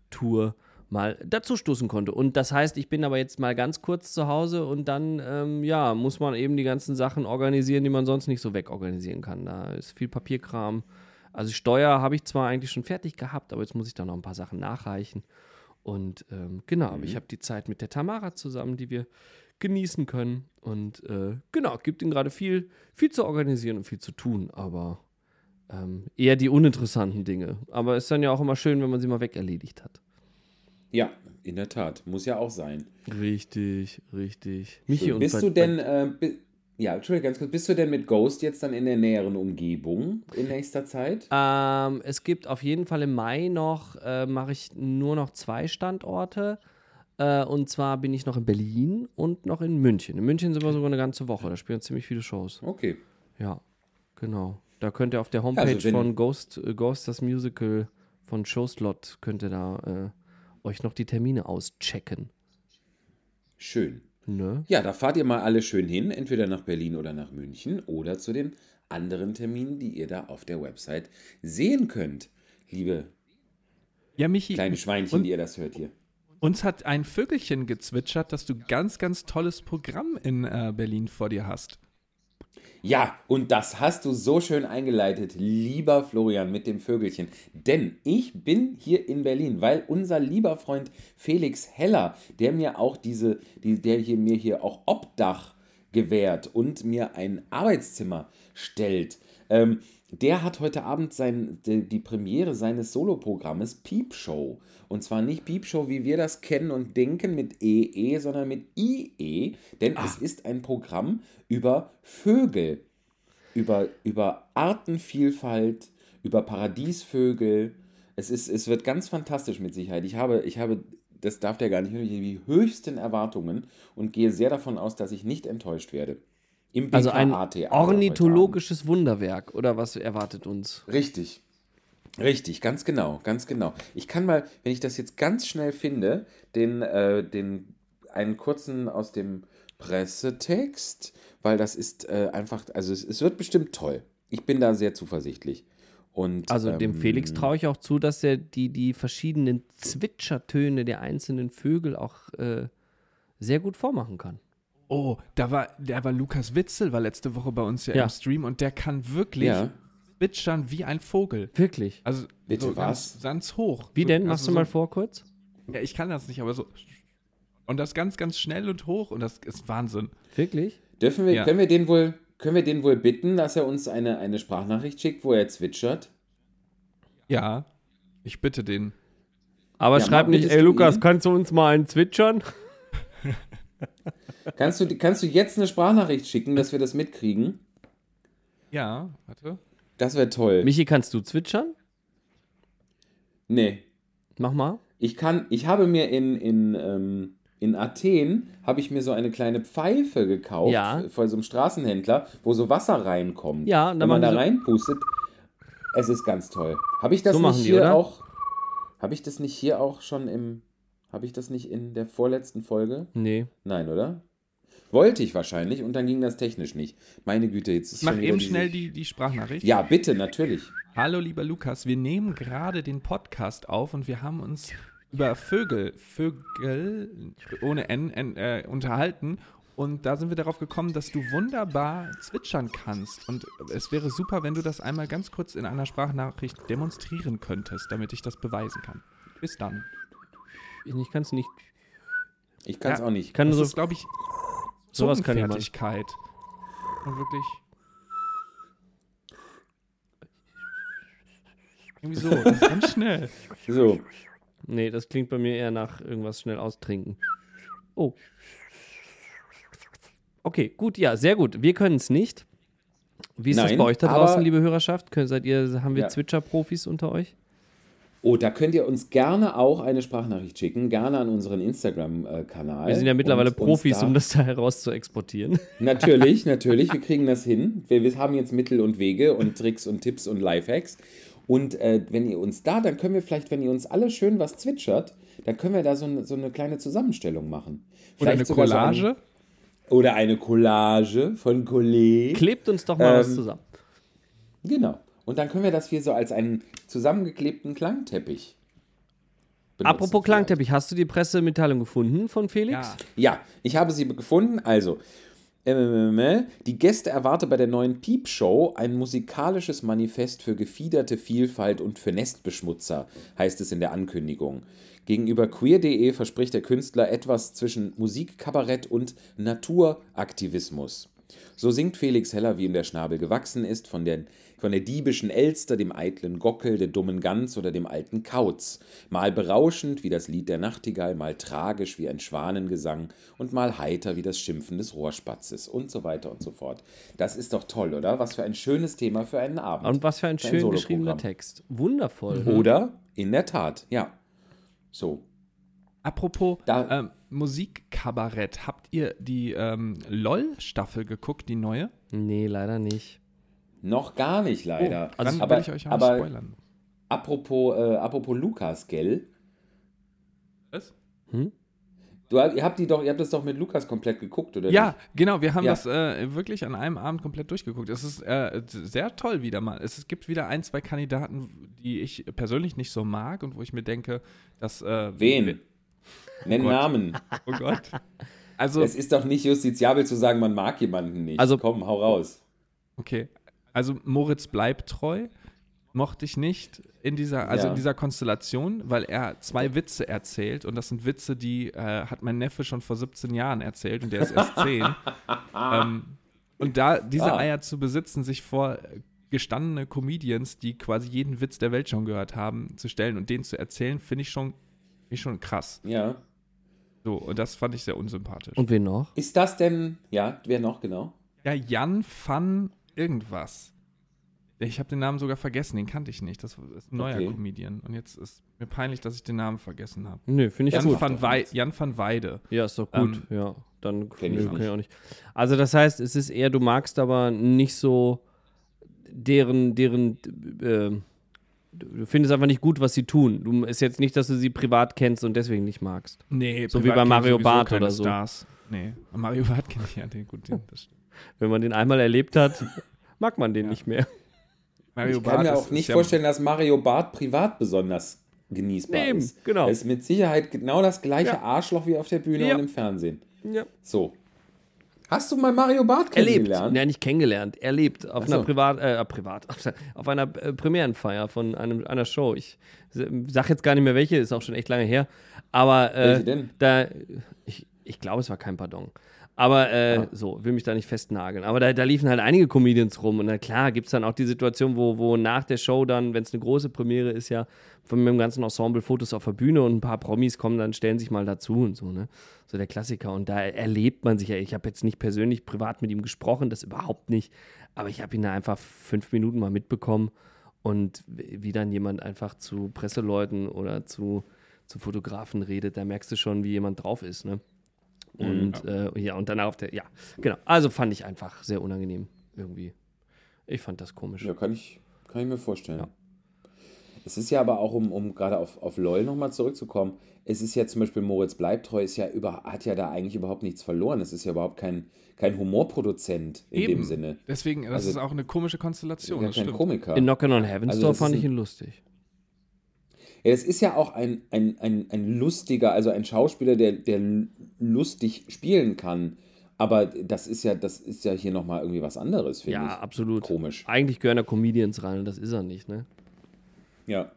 Tour mal dazu stoßen konnte. Und das heißt, ich bin aber jetzt mal ganz kurz zu Hause und dann, ähm, ja, muss man eben die ganzen Sachen organisieren, die man sonst nicht so wegorganisieren kann. Da ist viel Papierkram. Also Steuer habe ich zwar eigentlich schon fertig gehabt, aber jetzt muss ich da noch ein paar Sachen nachreichen. Und ähm, genau, aber ich habe die Zeit mit der Tamara zusammen, die wir genießen können. Und äh, genau, gibt ihm gerade viel, viel zu organisieren und viel zu tun, aber ähm, eher die uninteressanten Dinge. Aber ist dann ja auch immer schön, wenn man sie mal weg erledigt hat. ja, in der Tat. Muss ja auch sein. Richtig, richtig. Michi und Bist bei- du denn, äh, bi ja, Entschuldigung, ganz kurz, bist du denn mit Ghost jetzt dann in der näheren Umgebung in nächster Zeit? Ähm, es gibt auf jeden Fall im Mai noch, äh, mache ich nur noch zwei Standorte. Äh, und zwar bin ich noch in Berlin und noch in München. In München sind wir sogar eine ganze Woche. Da spielen ziemlich viele Shows. Okay. Ja, genau. Da könnt ihr auf der Homepage Also von Ghost, äh, Ghost, das Musical von Showslot, könnt ihr da äh, euch noch die Termine auschecken. Schön. Ne? Ja, da fahrt ihr mal alle schön hin, entweder nach Berlin oder nach München oder zu den anderen Terminen, die ihr da auf der Website sehen könnt. Liebe Ja, Michi, kleine Schweinchen, und- die ihr das hört hier. Uns hat ein Vögelchen gezwitschert, dass du ganz, ganz tolles Programm in äh, Berlin vor dir hast. Ja, und das hast du so schön eingeleitet, lieber Florian, mit dem Vögelchen. Denn ich bin hier in Berlin, weil unser lieber Freund Felix Heller, der mir auch diese, die, der hier mir hier auch Obdach gewährt und mir ein Arbeitszimmer stellt, ähm, der hat heute Abend sein, die, Premiere seines Soloprogrammes Peep Show. Und zwar nicht Peep Show, wie wir das kennen und denken mit EE, sondern mit IE, denn es ist ein Programm über Vögel, über, über Artenvielfalt, über Paradiesvögel. Es, ist, es wird ganz fantastisch mit Sicherheit. Ich habe, ich habe, das darf der gar nicht die höchsten Erwartungen und gehe sehr davon aus, dass ich nicht enttäuscht werde. Im Also ein ornithologisches Wunderwerk, oder was erwartet uns? Richtig. Richtig, ganz genau, ganz genau. Ich kann mal, wenn ich das jetzt ganz schnell finde, den, äh, den einen kurzen aus dem Pressetext, weil das ist äh, einfach, also es, es wird bestimmt toll. Ich bin da sehr zuversichtlich. Und, Also dem ähm, Felix traue ich auch zu, dass er die, die verschiedenen Zwitschertöne der einzelnen Vögel auch äh, sehr gut vormachen kann. Oh, da war, der war Lukas Witzel, war letzte Woche bei uns ja, Ja. im Stream und der kann wirklich Ja. zwitschern wie ein Vogel. Wirklich. Also Bitte so was? Ganz, ganz hoch. Wie so, denn? also Machst du so, mal vor kurz? Ja, ich kann das nicht, aber so. Und das ganz, ganz schnell und hoch und das ist Wahnsinn. Wirklich? Dürfen wir, Ja. können wir den wohl, können wir den wohl bitten, dass er uns eine, eine Sprachnachricht schickt, wo er zwitschert? Ja, ich bitte den. Aber Ja, schreib nicht, ey du Lukas, ihn? kannst du uns mal einen zwitschern? Kannst du, kannst du jetzt eine Sprachnachricht schicken, dass wir das mitkriegen? Ja, warte. Das wäre toll. Michi, kannst du zwitschern? nee. Mach mal. Ich kann, ich habe mir in, in, ähm, in Athen, habe ich mir so eine kleine Pfeife gekauft, Ja. von so einem Straßenhändler, wo so Wasser reinkommt. Ja, und dann Wenn man da die reinpustet, es ist ganz toll. Habe ich das So nicht machen die, hier oder? auch, habe ich das nicht hier auch schon im, habe ich das nicht in der vorletzten Folge? Nee. Nein, oder? Wollte ich wahrscheinlich und dann ging das technisch nicht. Meine Güte, jetzt ist Ich mach eben diese- schnell die, die Sprachnachricht. Ja, bitte, natürlich. Hallo, lieber Lukas, wir nehmen gerade den Podcast auf und wir haben uns über Vögel, Vögel ohne N, N äh, unterhalten. Und da sind wir darauf gekommen, dass du wunderbar zwitschern kannst. Und es wäre super, wenn du das einmal ganz kurz in einer Sprachnachricht demonstrieren könntest, damit ich das beweisen kann. Bis dann. Ich kann es nicht. Ich kann es Ja, auch nicht. Ich kann Das so. ist, glaube ich, Sowas kann ich. Und wirklich. Irgendwie so, das ist ganz schnell. So, Nee, das klingt bei mir eher nach irgendwas schnell austrinken. Oh. Okay, gut, ja, sehr gut. Wir können es nicht. Wie ist das Nein, bei euch da aber- draußen, liebe Hörerschaft? Könnt, seid ihr, haben wir Ja. Zwitscher-Profis unter euch? Oh, da könnt ihr uns gerne auch eine Sprachnachricht schicken, gerne an unseren Instagram-Kanal. Wir sind ja mittlerweile Und Profis, da- um das da heraus zu exportieren. Natürlich, natürlich, wir kriegen das hin. Wir, wir haben jetzt Mittel und Wege und Tricks und Tipps und Lifehacks. Und äh, wenn ihr uns da, dann können wir vielleicht, wenn ihr uns alle schön was zwitschert, dann können wir da so, eine- so eine kleine Zusammenstellung machen. Oder eine Vielleicht sogar so Collage. ein- oder eine Collage von Kollegen. Klebt uns doch mal was Ähm, zusammen. Genau. Und dann können wir das hier so als einen zusammengeklebten Klangteppich. benutzen Apropos vielleicht. Klangteppich, hast du die Pressemitteilung gefunden von Felix? Ja. Ja, ich habe sie gefunden. Also, ähm, die Gäste erwarte bei der neuen Piep-Show ein musikalisches Manifest für gefiederte Vielfalt und für Nestbeschmutzer, heißt es in der Ankündigung. Gegenüber queer.de verspricht der Künstler etwas zwischen Musik, Kabarett und Naturaktivismus. So singt Felix Heller, wie ihm der Schnabel gewachsen ist, von der, von der diebischen Elster, dem eitlen Gockel, der dummen Gans oder dem alten Kauz. Mal berauschend wie das Lied der Nachtigall, mal tragisch wie ein Schwanengesang und mal heiter wie das Schimpfen des Rohrspatzes und so weiter und so fort. Das ist doch toll, oder? Was für ein schönes Thema für einen Abend. Und was für ein Für ein schön geschriebener Text. Wundervoll. Oder? In der Tat, ja. So. Apropos Da- ähm, Musikkabarett, habt ihr die ähm, LOL-Staffel geguckt, die neue? Nee, leider nicht. Noch gar nicht leider. Oh, dann aber ich euch auch aber nicht spoilern. apropos, äh, apropos Lukas, gell? Was? Du, ihr habt die doch, ihr habt das doch mit Lukas komplett geguckt, oder Ja, nicht? genau, wir haben Ja. das äh, wirklich an einem Abend komplett durchgeguckt. Es ist äh, sehr toll wieder mal. Es gibt wieder ein, zwei Kandidaten, die ich persönlich nicht so mag und wo ich mir denke, dass. Äh, Wen? Nenn Gott. Namen. Oh Gott. Also, Es ist doch nicht justiziabel zu sagen, man mag jemanden nicht. Also- Komm, hau raus. okay. Also, Moritz bleibt treu. Mochte ich nicht in dieser, also Ja. in dieser Konstellation, weil er zwei Witze erzählt und das sind Witze, die äh, hat mein Neffe schon vor 17 Jahren erzählt und der ist erst 10. ähm, und da diese Ah. Eier zu besitzen, sich vor gestandene Comedians, die quasi jeden Witz der Welt schon gehört haben, zu stellen und den zu erzählen, finde ich schon, finde ich schon krass. Ja. So, und das fand ich sehr unsympathisch. Und wen noch? Ist das denn, ja, wer noch genau? ja, Jan van irgendwas. Ich habe den Namen sogar vergessen, den kannte ich nicht. Das ist ein neuer Okay. Comedian. Und jetzt ist mir peinlich, dass ich den Namen vergessen habe. Nö, finde ich Jan, gut. van Wei- Jan van Weide. Ja, ist doch gut. Ähm, ja, dann kenn ich ich auch nicht. Also das heißt, es ist eher, du magst aber nicht so deren, deren, äh, du findest einfach nicht gut, was sie tun. Du ist jetzt nicht, dass du sie privat kennst und deswegen nicht magst. Nee, So wie bei Mario Barth oder so. Stars. Nee, Mario Barth kenne ich ja, den gut. Den, das stimmt. Wenn man den einmal erlebt hat, mag man den nicht mehr. Mario Ich kann mir auch nicht ja- vorstellen, dass Mario Barth privat besonders genießbar Eben, ist. genau. Er ist mit Sicherheit genau das gleiche Ja. Arschloch wie auf der Bühne Ja. und im Fernsehen. Ja. So. Hast du mal Mario Barth Erlebt. kennengelernt? Ja, nicht kennengelernt. Erlebt. Auf so. einer Privat, äh, Privat, auf einer äh, Premierenfeier von einem, einer Show. Ich sag jetzt gar nicht mehr welche, ist auch schon echt lange her. Aber äh, Welche denn? da, ich, ich glaube, es war kein Pardon. Aber äh, Ah. so, will mich da nicht festnageln. Aber da, da liefen halt einige Comedians rum. Und na klar, gibt es dann auch die Situation, wo, wo nach der Show dann, wenn es eine große Premiere ist, ja, von dem ganzen Ensemble Fotos auf der Bühne und ein paar Promis kommen, dann stellen sich mal dazu und so, ne? So der Klassiker. Und da erlebt man sich ja. Ich habe jetzt nicht persönlich privat mit ihm gesprochen, das überhaupt nicht. Aber ich habe ihn da einfach fünf Minuten mal mitbekommen. Und wie dann jemand einfach zu Presseleuten oder zu, zu Fotografen redet, da merkst du schon, wie jemand drauf ist, ne? Und äh, ja, und dann auf der, ja, genau. Also fand ich einfach sehr unangenehm irgendwie. Ich fand das komisch. Ja, kann ich, kann ich mir vorstellen. Ja. Es ist ja aber auch, um, um gerade auf, auf LOL nochmal zurückzukommen, es ist ja zum Beispiel Moritz Bleibtreu, ist ja über, hat ja da eigentlich überhaupt nichts verloren. Es ist ja überhaupt kein, kein Humorproduzent in Eben. dem Sinne. Deswegen, das Also- ist auch eine komische Konstellation. Ja, das kein stimmt. Komiker. In Knockin' on Heaven's Also Door fand ich ihn lustig. Ja, es ist ja auch ein, ein, ein, ein lustiger, also ein Schauspieler, der, der lustig spielen kann. Aber das ist ja, das ist ja hier nochmal irgendwie was anderes, finde Ja, ich. absolut. Komisch. Eigentlich gehören da Comedians rein und das ist er nicht, ne? Ja.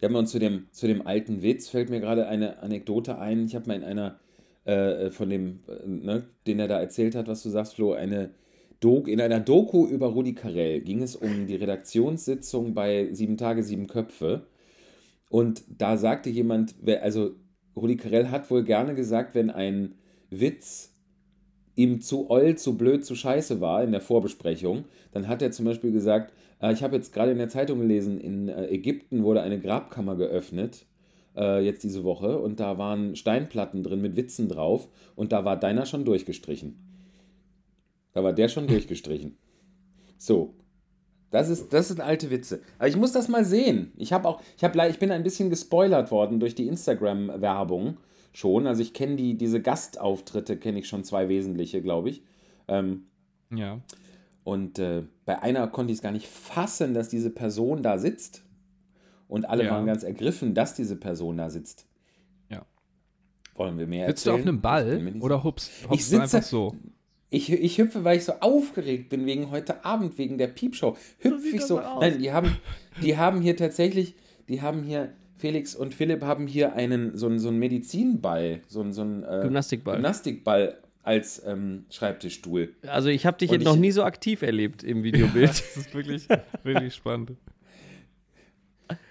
Ja, und zu dem, zu dem alten Witz fällt mir gerade eine Anekdote ein. Ich habe mal in einer, äh, von dem, äh, ne, den er da erzählt hat, was du sagst, Flo, eine Dok in einer Doku über Rudi Carell ging es um die Redaktionssitzung bei Sieben Tage, Sieben Köpfe. Und da sagte jemand, also Rudi Carell hat wohl gerne gesagt, wenn ein Witz ihm zu oll, zu blöd, zu scheiße war in der Vorbesprechung, dann hat er zum Beispiel gesagt, äh, ich habe jetzt gerade in der Zeitung gelesen, in äh, Ägypten wurde eine Grabkammer geöffnet, äh, jetzt diese Woche, und da waren Steinplatten drin mit Witzen drauf, und da war deiner schon durchgestrichen. Da war der schon durchgestrichen. So. Das, ist, das sind alte Witze. Aber ich muss das mal sehen. Ich, hab auch, ich, hab, ich bin ein bisschen gespoilert worden durch die Instagram-Werbung schon. Also ich kenne die, diese Gastauftritte, kenne ich schon zwei wesentliche, glaube ich. Ähm, Ja. und äh, bei einer konnte ich es gar nicht fassen, dass diese Person da sitzt. Und alle Ja. waren ganz ergriffen, dass diese Person da sitzt. Ja. Wollen wir mehr Sitzt du auf erzählen? einem Ball oder hupst, Ich sitze- einfach so? Ich, ich hüpfe, weil ich so aufgeregt bin wegen heute Abend, wegen der Piepshow. Hüpfe ich so. Nein, die haben, die haben hier tatsächlich, die haben hier, Felix und Philipp haben hier einen, so einen, so einen Medizinball, so einen, so einen äh, Gymnastikball. Gymnastikball als ähm, Schreibtischstuhl. Also ich habe dich jetzt noch nie so aktiv erlebt im Videobild. Das ist wirklich, wirklich spannend.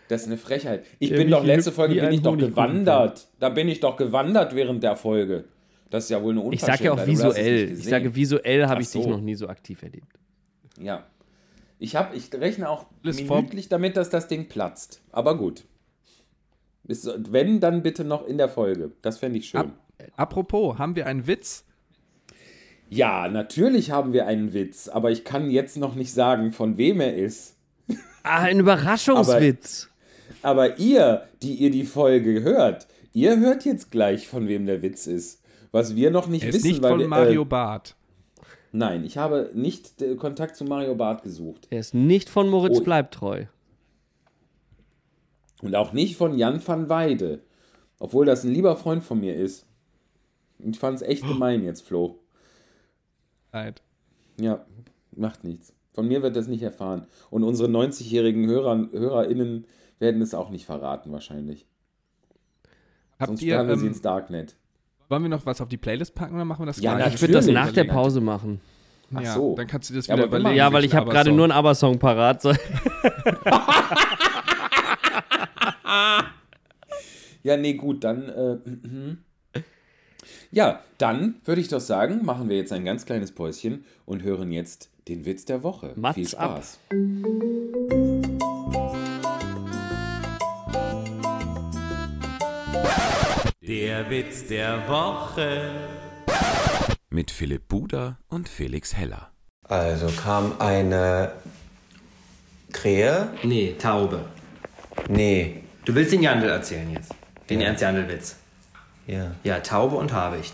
Das ist eine Frechheit. Ich Der bin doch, letzte Folge bin ich doch gewandert. Da bin ich doch gewandert während der Folge. Das ist ja wohl eine ich Unverschämtheit. sage ja auch visuell. Ich sage visuell habe ich dich so. noch nie so aktiv erlebt. Ja. Ich, hab, ich rechne auch Alles minütlich damit, dass das Ding platzt. Aber gut. Bis, wenn, dann bitte noch in der Folge. Das fände ich schön. Ab, apropos, haben wir einen Witz? Ja, natürlich haben wir einen Witz, aber ich kann jetzt noch nicht sagen, von wem er ist. Ah, ein Überraschungswitz. Aber ihr, die ihr die Folge hört, ihr hört jetzt gleich, von wem der Witz ist. Was wir noch nicht Er ist wissen, nicht weil von wir, Mario Äh, Barth. nein, ich habe nicht äh, Kontakt zu Mario Barth gesucht. er ist nicht von Moritz Oh. bleibt treu. Und auch nicht von Jan van Weide. Obwohl das ein lieber Freund von mir ist. Ich fand es echt gemein jetzt, Flo. Leid. Ja, macht nichts. Von mir wird das nicht erfahren. Und unsere 90-jährigen Hörer, HörerInnen werden es auch nicht verraten, wahrscheinlich. Habt Sonst ihr, sperren wir sie ähm, ins Darknet. Wollen wir noch was auf die Playlist packen oder machen wir das Ja, gleich? Ich würde das nach der Pause machen. Ach ja, so. Dann kannst du das Ja, wieder überlegen. Ja, weil ich habe gerade nur einen ABBA-Song parat. So. Ja, nee, gut, dann. Äh, ja, dann würde ich doch sagen, machen wir jetzt ein ganz kleines Päuschen und hören jetzt Den Witz der Woche. Mats Viel Spaß. Der Witz der Woche. Mit Philipp Buda und Felix Heller. Also kam eine Krähe? Nee, Taube. Nee. Du willst den Jandl erzählen jetzt. Den Ernst Jandl-Witz. Ja, Ja, Taube und Habicht.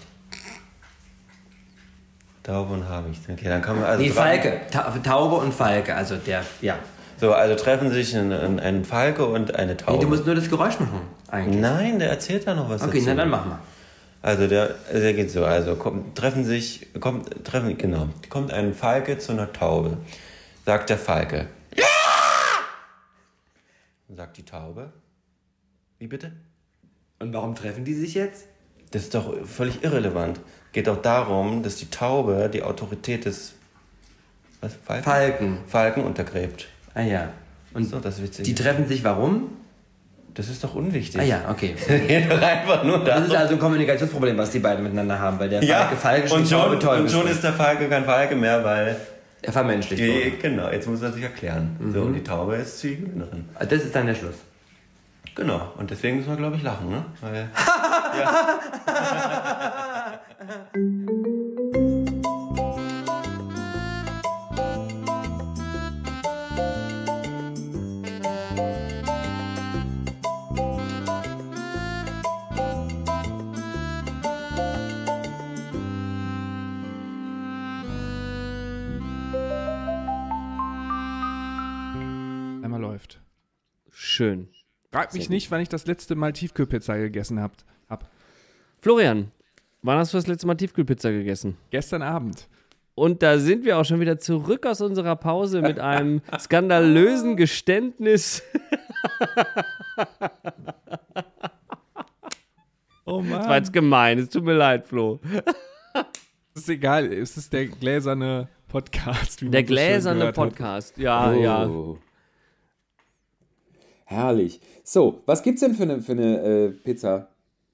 Taube und Habicht. Okay, dann kann man also. Nee, dra- Falke. Ta Taube und Falke. Also der, ja. So, also treffen sich ein, ein, ein Falke und eine Taube. Nee, du musst nur das Geräusch machen, eigentlich. Nein, der erzählt da noch was Okay, dazu. na dann mach mal. Also der, der geht so, also kommt, treffen sich, kommt, treffen, genau, kommt ein Falke zu einer Taube. Sagt der Falke. Ja! Sagt die Taube. Wie bitte? Und warum treffen die sich jetzt? Das ist doch völlig irrelevant. Geht doch darum, dass die Taube die Autorität des was, Falken? Falken. Falken untergräbt. Ah ja. Und So, das ist witzig. die treffen sich warum? das ist doch unwichtig. Ah ja, okay. Einfach nur Das ist darum. also ein Kommunikationsproblem, was die beiden miteinander haben, weil der Ja, Falke Falke und die Taube schon, Taube und schon ist der Falke kein Falke mehr, weil Er vermenschlicht Ja, wurde. Genau, jetzt muss er sich erklären. So, und die Taube ist die Gewinnerin. Ah, Das ist dann der Schluss. Genau, und deswegen müssen wir, glaube ich, lachen, ne? Weil, Einmal Schön. Frag mich nicht, wann ich das letzte Mal Tiefkühlpizza gegessen hab. hab. Florian, wann hast du das letzte Mal Tiefkühlpizza gegessen? Gestern Abend. Und da sind wir auch schon wieder zurück aus unserer Pause mit einem skandalösen Geständnis. Oh Das war Mann. jetzt gemein, es tut mir leid, Flo. Es ist egal, es ist der gläserne Podcast. Der gläserne hat. Podcast. Ja, Oh. ja. Herrlich. So, was gibt's denn für eine, für eine äh, Pizza?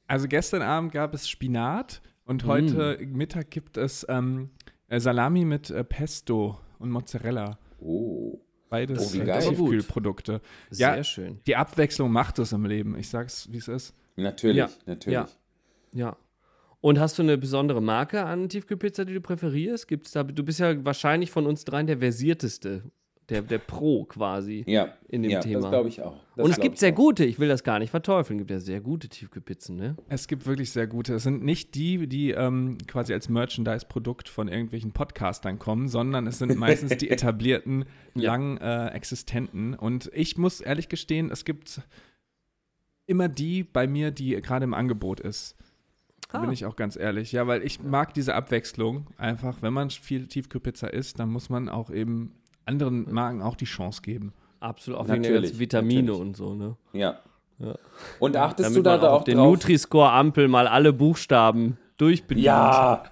Also gestern Abend gab es Spinat und Mm. heute Mittag gibt es ähm, äh, Salami mit äh, Pesto und Mozzarella. Oh. Beides Oh, äh. Tiefkühlprodukte. Sehr ja, schön. die Abwechslung macht es im Leben. Ich sag's, wie es ist. Natürlich, Ja, natürlich. ja. Ja. Und hast du eine besondere Marke an Tiefkühlpizza, die du präferierst? Gibt's da, du bist ja wahrscheinlich von uns dreien der versierteste, der, der Pro quasi. Ja, In dem ja, Thema. das glaube ich auch. Das Und es gibt sehr auch. gute, ich will das gar nicht verteufeln, gibt ja sehr gute Tiefkühlpizzen, ne? Es gibt wirklich sehr gute. Es sind nicht die, die ähm, quasi als Merchandise-Produkt von irgendwelchen Podcastern kommen, sondern es sind meistens die etablierten, Ja. lang äh, existenten. Und ich muss ehrlich gestehen, es gibt immer die bei mir, die gerade im Angebot ist. Da bin Ah. ich auch ganz ehrlich. Ja, weil ich mag diese Abwechslung. Einfach, wenn man viel Tiefkühlpizza isst, dann muss man auch eben anderen Marken auch die Chance geben. Absolut, auch wegen der Natürlich, ganzen Vitamine natürlich. und so, ne? Ja. Ja. Und achtest Damit du da man auch auch auf den? Nutri-Score-Ampel mal alle Buchstaben durchbedient. Ja,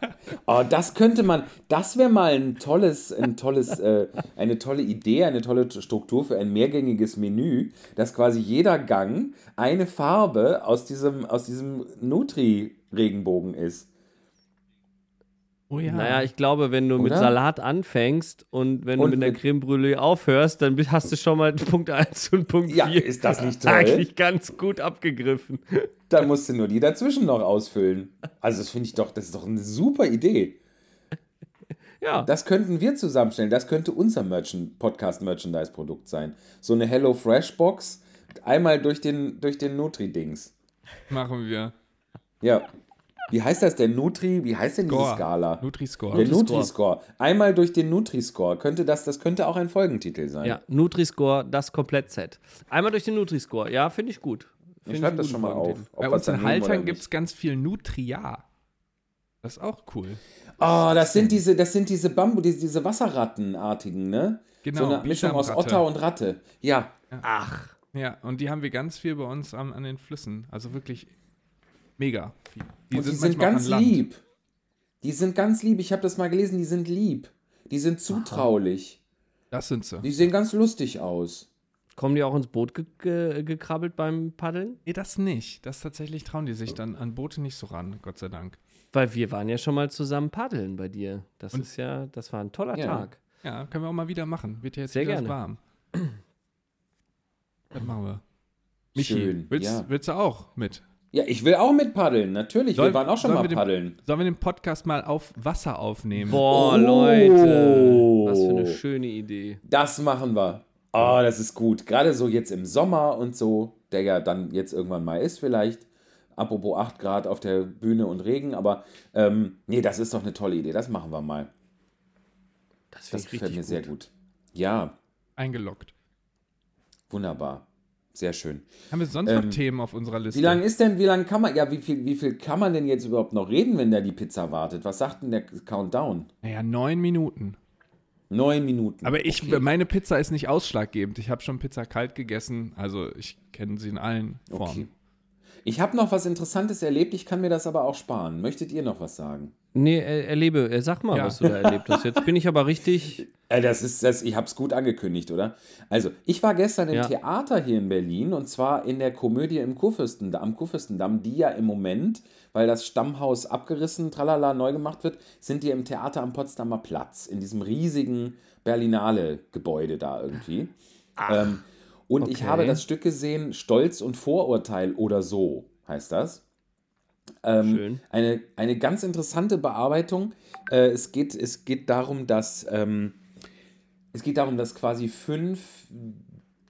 oh, das könnte man, das wäre mal ein tolles, ein tolles, äh, eine tolle Idee, eine tolle Struktur für ein mehrgängiges Menü, dass quasi jeder Gang eine Farbe aus diesem, aus diesem Nutri-Regenbogen ist. Oh ja. Naja, ich glaube, wenn du mit Oder? Salat anfängst und wenn du Und mit der mit- Creme Brûlée aufhörst, dann hast du schon mal Punkt 1 und Punkt 4. Ja, ist das nicht toll? Eigentlich ganz gut abgegriffen. Dann musst du nur die dazwischen noch ausfüllen. Also das finde ich doch, das ist doch eine super Idee. Ja, Das könnten wir zusammenstellen. Das könnte unser Merchant Podcast-Merchandise-Produkt sein. So eine Hello Fresh Box, einmal durch den, durch den Nutri-Dings. machen wir. Ja. Wie heißt das? Der Nutri, wie heißt denn diese Score. Skala? Nutri-Score. Der Nutri-Score. Einmal durch den Nutri-Score. Könnte das, das könnte auch ein Folgentitel sein. ja Nutri-Score, das Komplettset. Einmal durch den Nutri-Score. Ja, finde ich gut. Find Ich schreibe das schon mal auf. Bei uns in Haltern gibt es ganz viel Nutria. Das ist auch cool. Oh, das sind diese, das sind diese Bambu, diese, diese Wasserrattenartigen, ne? Genau, So eine Mischung aus. Otter und Ratte. Ja. Ach, Ja, und die haben wir ganz viel bei uns am, an den Flüssen. Also wirklich mega. Die und die sind manchmal auch ganz lieb. Die sind ganz lieb. Ich habe das mal gelesen, die sind lieb. Die sind zutraulich. Das sind sie. Die sehen ganz lustig aus. kommen die auch ins Boot ge ge gekrabbelt beim Paddeln? Nee, das nicht. Das tatsächlich trauen die sich dann an Boote nicht so ran, Gott sei Dank. Weil wir waren ja schon mal zusammen paddeln bei dir. Das Und- ist ja, das war ein toller Ja. Tag. Ja, können wir auch mal wieder machen. Wird ja jetzt Sehr wieder gerne. warm. Das machen wir. Michi, Schön, willst, ja. willst du auch mit? Ja, ich will auch mit paddeln, natürlich. Soll- wir waren auch schon mal wir den- paddeln. Sollen wir den Podcast mal auf Wasser aufnehmen? Boah, Oh. Leute. Was für eine schöne Idee. Das machen wir. Oh, das ist gut. Gerade so jetzt im Sommer und so, der ja dann jetzt irgendwann mal ist vielleicht. Apropos 8 Grad auf der Bühne und Regen, aber ähm, nee, das ist doch eine tolle Idee. Das machen wir mal. Das, Das gefällt mir richtig sehr gut. Ja, Eingeloggt. wunderbar. Sehr schön. Haben wir sonst Ähm, noch Themen auf unserer Liste? Wie lange ist denn, wie lange kann man, ja, wie viel, wie viel kann man denn jetzt überhaupt noch reden, wenn der die Pizza wartet? Was sagt denn der Countdown? Naja, neun Minuten. Neun Minuten. Aber ich, Okay. meine Pizza ist nicht ausschlaggebend. Ich habe schon Pizza kalt gegessen. Also ich kenne sie in allen Formen. Okay. Ich habe noch was Interessantes erlebt, ich kann mir das aber auch sparen. Möchtet ihr noch was sagen? Nee, er, erlebe, sag mal, Ja. was du da erlebt hast. Jetzt bin ich aber richtig. Äh, Das ist, das, ich habe es gut angekündigt, oder? Also, ich war gestern im Ja. Theater hier in Berlin und zwar in der Komödie im Kurfürstendamm, am Kurfürstendamm, die ja im Moment, weil das Stammhaus abgerissen, tralala, neu gemacht wird, sind die im Theater am Potsdamer Platz, in diesem riesigen Berlinale-Gebäude da irgendwie. Ähm, und ich okay. habe das Stück gesehen, Stolz und Vorurteil oder so heißt das. Ähm, Schön. Eine, eine ganz interessante Bearbeitung. Äh, es, geht, es geht darum, dass ähm, es geht darum, dass quasi fünf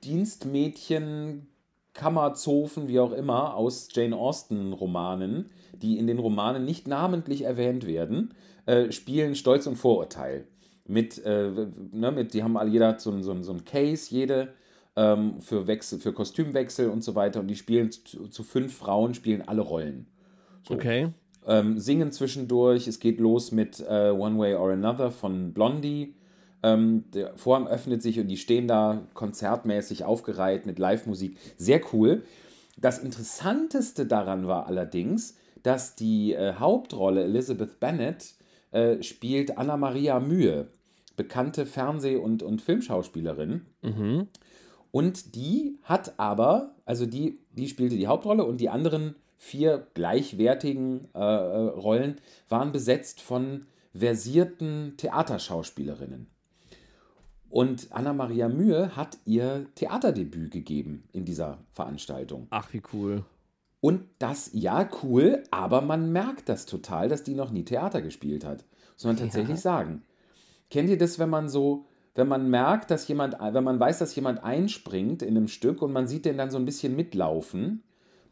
Dienstmädchen, Kammerzofen, wie auch immer, aus Jane Austen-Romanen, die in den Romanen nicht namentlich erwähnt werden, äh, spielen Stolz und Vorurteil. Mit, äh, ne, mit, die haben alle, jeder hat so, ein- so, so ein Case, jede ähm, für, Wechsel, für Kostümwechsel und so weiter. Und die spielen zu, zu fünf Frauen, spielen alle Rollen. So. Okay. Ähm, singen zwischendurch. Es geht los mit äh, One Way or Another von Blondie. Ähm, der Vorhang öffnet sich und die stehen da konzertmäßig aufgereiht mit Live-Musik. Sehr cool. Das Interessanteste daran war allerdings, dass die äh, Hauptrolle Elizabeth Bennet äh, spielt Anna Maria Mühe, bekannte Fernseh- und, und Filmschauspielerin. Und die hat aber, also die, die spielte die Hauptrolle und die anderen vier gleichwertigen äh, äh, Rollen waren besetzt von versierten Theaterschauspielerinnen. Und Anna-Maria Mühe hat ihr Theaterdebüt gegeben in dieser Veranstaltung. Ach, wie cool. Und das, ja, cool, aber man merkt das total, dass die noch nie Theater gespielt hat. Muss man tatsächlich sagen. Kennt ihr das, wenn man so, wenn man merkt, dass jemand, wenn man weiß, dass jemand einspringt in einem Stück und man sieht den dann so ein bisschen mitlaufen?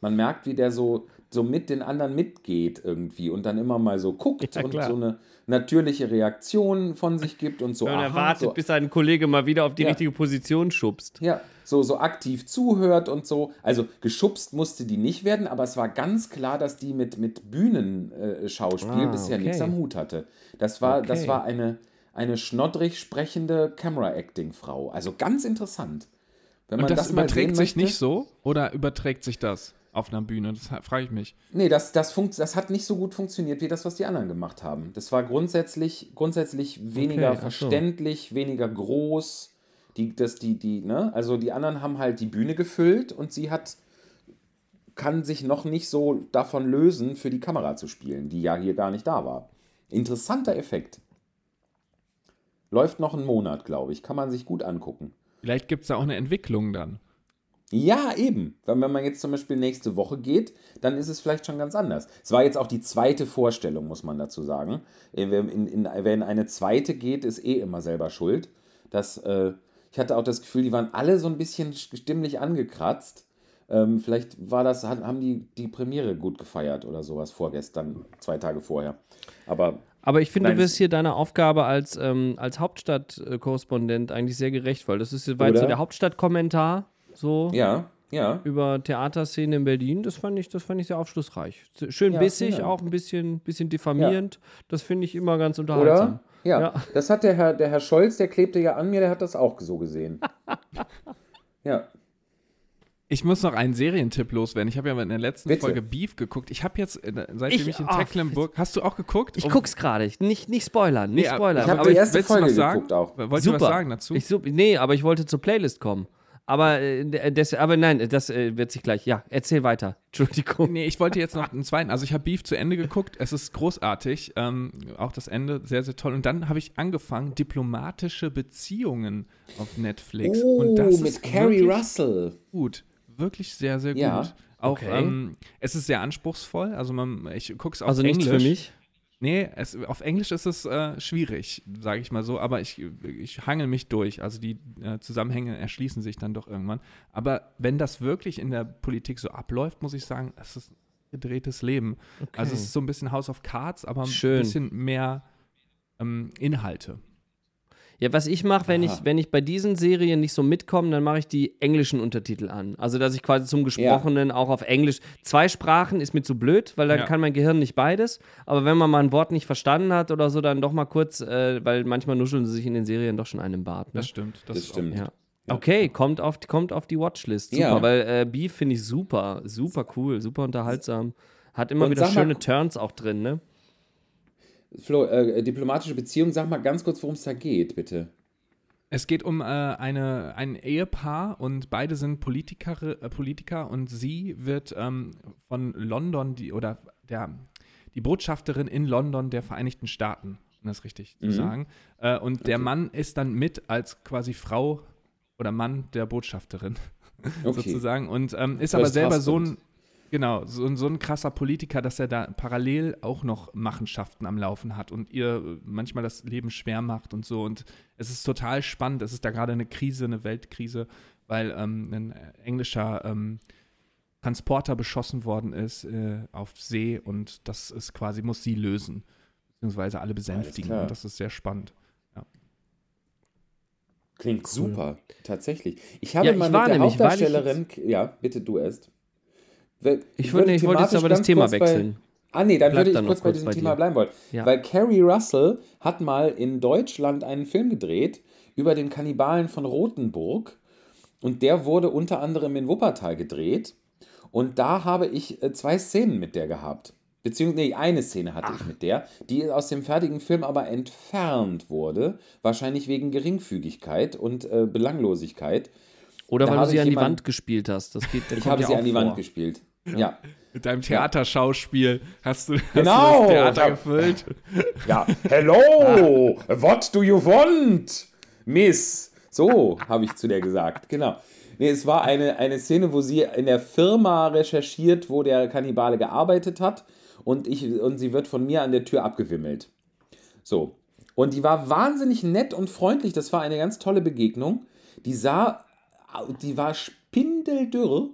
Man merkt, wie der so, so mit den anderen mitgeht irgendwie und dann immer mal so guckt Ja, und klar. so eine natürliche Reaktion von sich gibt und so. Wenn man aha, erwartet, so, bis ein Kollege mal wieder auf die Ja. richtige Position schubst. ja, so, so aktiv zuhört und so. Also geschubst musste die nicht werden, aber es war ganz klar, dass die mit, mit Bühnenschauspiel äh, Ah, bisher okay. nichts am Hut hatte. Das war, das Okay. war eine, eine schnoddrig sprechende Camera-Acting-Frau. Also ganz interessant. Wenn man Und das, mal überträgt sich möchte- nicht so? Oder überträgt sich das auf einer Bühne? Das frage ich mich. Nee, das, das, funkt, das hat nicht so gut funktioniert wie das, was die anderen gemacht haben. Das war grundsätzlich, grundsätzlich weniger so. verständlich, weniger groß. Die, das, die, die, ne? Also die anderen haben halt die Bühne gefüllt und sie hat kann sich noch nicht so davon lösen, für die Kamera zu spielen, die ja hier gar nicht da war. Interessanter Effekt. Läuft noch einen Monat, glaube ich. Kann man sich gut angucken. Vielleicht gibt es da auch eine Entwicklung dann. Ja, eben. Weil wenn man jetzt zum Beispiel nächste Woche geht, dann ist es vielleicht schon ganz anders. Es war jetzt auch die zweite Vorstellung, muss man dazu sagen. Äh, Wer in, in, wer in eine zweite geht, ist eh immer selber schuld. Das, äh, ich hatte auch das Gefühl, die waren alle so ein bisschen stimmlich angekratzt. Ähm, vielleicht war das, haben die die Premiere gut gefeiert oder sowas vorgestern, zwei Tage vorher. Aber Aber ich finde, Nein, du wirst hier deiner Aufgabe als, ähm, als Hauptstadtkorrespondent eigentlich sehr gerecht, weil das ist jetzt so der Hauptstadtkommentar so ja, ja. über Theaterszene in Berlin. Das fand ich, das fand ich sehr aufschlussreich. Schön Ja, bissig, Dank. auch ein bisschen, bisschen diffamierend. Das finde ich immer ganz unterhaltsam. Oder? Ja, Ja. das hat der Herr, der Herr Scholz, der klebte ja an mir, der hat das auch so gesehen. ja. Ich muss noch einen Serientipp loswerden. Ich habe ja in der letzten Bitte. Folge Beef geguckt. Ich habe jetzt, äh, seitdem Ich- ich, in Tecklenburg. Hast du auch geguckt? Ich Um- guck's gerade. Nicht, nicht spoilern, nicht Nee, spoilern. ich hab aber die erste Folge sagen? geguckt auch. Wolltest Super. du was sagen dazu? Ich, nee, aber ich wollte zur Playlist kommen. Aber, äh, das, aber nein, das äh, wird sich gleich. Ja, erzähl weiter. Entschuldigung. Nee, ich wollte jetzt noch einen zweiten. Also ich habe Beef zu Ende geguckt. Es ist großartig. Ähm, auch das Ende sehr, sehr toll. Und dann habe ich angefangen, diplomatische Beziehungen auf Netflix. Oh, und das mit ist Carrie Russell. gut. Wirklich sehr, sehr Ja. gut. Auch Okay. ähm, es ist sehr anspruchsvoll. Also man, ich gucke es auf Also Englisch. nichts für mich. Nee, es, auf Englisch ist es äh, schwierig, sage ich mal so, aber ich, ich hangel mich durch. Also die äh, Zusammenhänge erschließen sich dann doch irgendwann. Aber wenn das wirklich in der Politik so abläuft, muss ich sagen, es ist ein gedrehtes Leben. Also es ist so ein bisschen House of Cards, aber Schön. ein bisschen mehr ähm, Inhalte. Ja, was ich mache, wenn ich, wenn ich bei diesen Serien nicht so mitkomme, dann mache ich die englischen Untertitel an. Also, dass ich quasi zum Gesprochenen auch auf Englisch. Zwei Sprachen ist mir zu blöd, weil dann Ja. kann mein Gehirn nicht beides. Aber wenn man mal ein Wort nicht verstanden hat oder so, dann doch mal kurz, äh, weil manchmal nuscheln sie sich in den Serien doch schon einen Bart. Ne? Das stimmt. Das, Das stimmt. Ja. Okay, kommt auf, kommt auf die Watchlist. Super, Ja. weil äh, Beef finde ich super, super cool, super unterhaltsam. Hat immer Und wieder schöne Turns auch drin, ne? Flo, äh, diplomatische Beziehung, sag mal ganz kurz, worum es da geht, bitte. Es geht um äh, eine, ein Ehepaar und beide sind Politiker, äh, Politiker und sie wird ähm, von London, die, oder der, die Botschafterin in London der Vereinigten Staaten, um das richtig zu sagen. Äh, und der Mann ist dann mit als quasi Frau oder Mann der Botschafterin Okay. sozusagen und ähm, ist First aber selber so ein Genau, so, ein- so ein krasser Politiker, dass er da parallel auch noch Machenschaften am Laufen hat und ihr äh, manchmal das Leben schwer macht und so. Und es ist total spannend. Es ist da gerade eine Krise, eine Weltkrise, weil ähm, ein englischer ähm, Transporter beschossen worden ist äh, auf See und das ist quasi, muss sie lösen, beziehungsweise alle besänftigen. Und das ist sehr spannend. Klingt super, tatsächlich. Ich habe Ja, ich mal war mit der ich Hauptdarstellerin, ja, bitte du erst. Ich wollte- ich wollte jetzt aber das Thema kurz bei- wechseln. Ah nee, dann Bleib würde ich dann kurz bei diesem bei Thema bleiben wollen. Ja. Weil Carrie Russell hat mal in Deutschland einen Film gedreht über den Kannibalen von Rothenburg. Und der wurde unter anderem in Wuppertal gedreht. Und da habe ich äh, zwei Szenen mit der gehabt. Beziehungsweise, nee, eine Szene hatte ich mit der, die aus dem fertigen Film aber entfernt wurde. Wahrscheinlich wegen Geringfügigkeit und äh, Belanglosigkeit. Oder Da weil du sie an die Wand gespielt hast. Das geht, Ich habe ja sie an die vor. Wand gespielt. Ja. Mit deinem Theaterschauspiel hast du, hast Genau. du das Theater gefüllt. Ja, hello, what do you want, Miss? So habe ich zu der gesagt, genau. Nee, es war eine, eine Szene, wo sie in der Firma recherchiert, wo der Kannibale gearbeitet hat und, ich, und sie wird von mir an der Tür abgewimmelt. So. Und die war wahnsinnig nett und freundlich. Das war eine ganz tolle Begegnung. Die sah, die war spindeldürr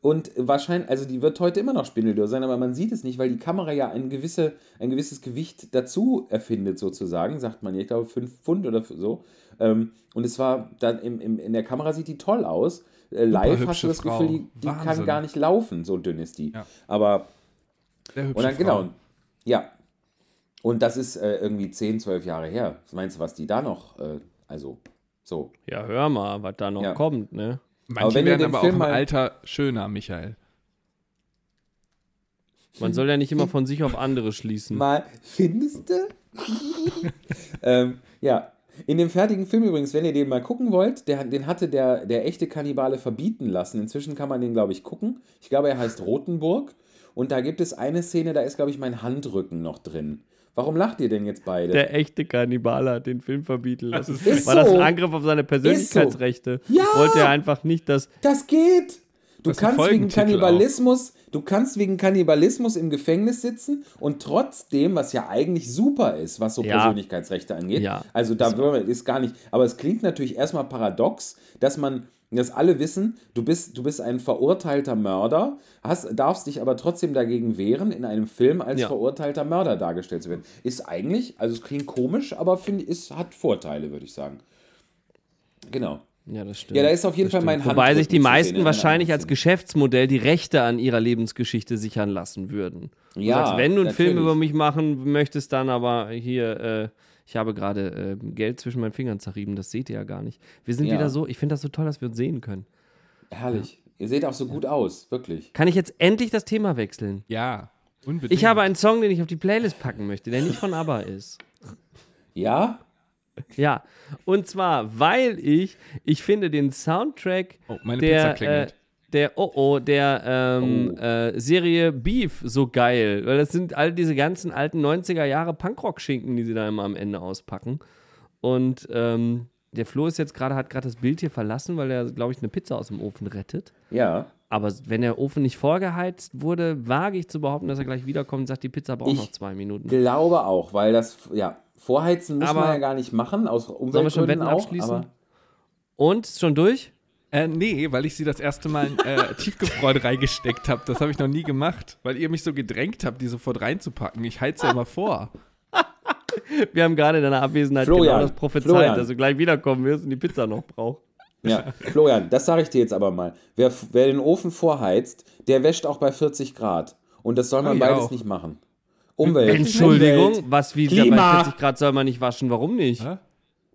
und wahrscheinlich, also die wird heute immer noch spindeldürr sein, aber man sieht es nicht, weil die Kamera ja ein, gewisse, ein gewisses Gewicht dazu erfindet, sozusagen, sagt man ja, ich glaube fünf Pfund oder so. Ähm, und es war dann im, im, in der Kamera sieht die toll aus. Äh, live hast du das Frau. Gefühl, die, die kann gar nicht laufen, so dünn ist die. Ja. Aber und dann, Frau. genau, ja. Und das ist äh, irgendwie 10, 12 Jahre her. Was meinst du, was die da noch, äh, also, so. Ja, hör mal, was da noch Ja. kommt, ne? Manche Aber wenn ihr werden den aber Film auch im mal- Alter schöner, Michael. Man soll ja nicht immer von sich auf andere schließen. Mal, findest du? ähm, ja. In dem fertigen Film übrigens, wenn ihr den mal gucken wollt, der, den hatte der, der echte Kannibale verbieten lassen. Inzwischen kann man den, glaube ich, gucken. Ich glaube, er heißt Rotenburg. Und da gibt es eine Szene, da ist, glaube ich, mein Handrücken noch drin. Warum lacht ihr denn jetzt beide? Der echte Kannibale hat den Film verbieten lassen. Ist War das ein so. Angriff auf seine Persönlichkeitsrechte? Ja. Wollte er einfach nicht, dass. Das geht. Du kannst wegen Kannibalismus, du kannst wegen Kannibalismus im Gefängnis sitzen und trotzdem, was ja eigentlich super ist, was so Ja. Persönlichkeitsrechte angeht. Ja. Also da ist, ist gar nicht, aber es klingt natürlich erstmal paradox, dass man dass alle wissen, du bist, du bist ein verurteilter Mörder, hast, darfst dich aber trotzdem dagegen wehren, in einem Film als Ja. verurteilter Mörder dargestellt zu werden. Ist eigentlich, also es klingt komisch, aber find, ist, hat Vorteile, würde ich sagen. Genau. Ja, das stimmt. Ja, da ist auf jeden Das Fall mein. Wobei sich die meisten sehen wahrscheinlich als. Geschäftsmodell die Rechte an ihrer Lebensgeschichte sichern lassen würden. Du Ja, sagst, wenn du einen Film natürlich. über mich machen möchtest, dann aber hier, äh, ich habe gerade äh, Geld zwischen meinen Fingern zerrieben, das seht ihr ja gar nicht. Wir sind Ja. wieder so, ich finde das so toll, dass wir uns sehen können. Herrlich. Ihr seht auch so gut aus, wirklich. Kann ich jetzt endlich das Thema wechseln? Ja, unbedingt. Ich habe einen Song, den ich auf die Playlist packen möchte, der nicht von ABBA ist. Ja? Ja, und zwar, weil ich, ich finde den Soundtrack Oh, meine der, Pizza äh, klingelt. Der, oh oh, der ähm, Oh. Äh, Serie Beef so geil. Weil das sind all diese ganzen alten 90er Jahre Punkrock-Schinken, die sie da immer am Ende auspacken. Und ähm, der Flo ist jetzt gerade, hat gerade das Bild hier verlassen, weil er, glaube ich, eine Pizza aus dem Ofen rettet. Ja. Aber wenn der Ofen nicht vorgeheizt wurde, wage ich zu behaupten, dass er gleich wiederkommt und sagt, die Pizza braucht Ich noch zwei Minuten. Glaube auch, weil das, ja, vorheizen muss Aber- man ja gar nicht machen, aus Sollen wir Umweltgründen schon Wetten auch. abschließen? Und, ist schon durch? Äh, nee, weil ich sie das erste Mal in äh, Tiefgefroren reingesteckt habe. Das habe ich noch nie gemacht, weil ihr mich so gedrängt habt, die sofort reinzupacken. Ich heiz ja immer vor. Wir haben gerade in deiner Abwesenheit Florian, genau das prophezeit, Florian. dass du gleich wiederkommen wirst und die Pizza noch brauchst. Ja, Florian, das sage ich dir jetzt aber mal. Wer, wer den Ofen vorheizt, der wäscht auch bei 40 Grad. Und das soll man ich beides auch. nicht machen. Umwelt. Entschuldigung, Umwelt. was wie Klima. bei 40 Grad soll man nicht waschen? Warum nicht?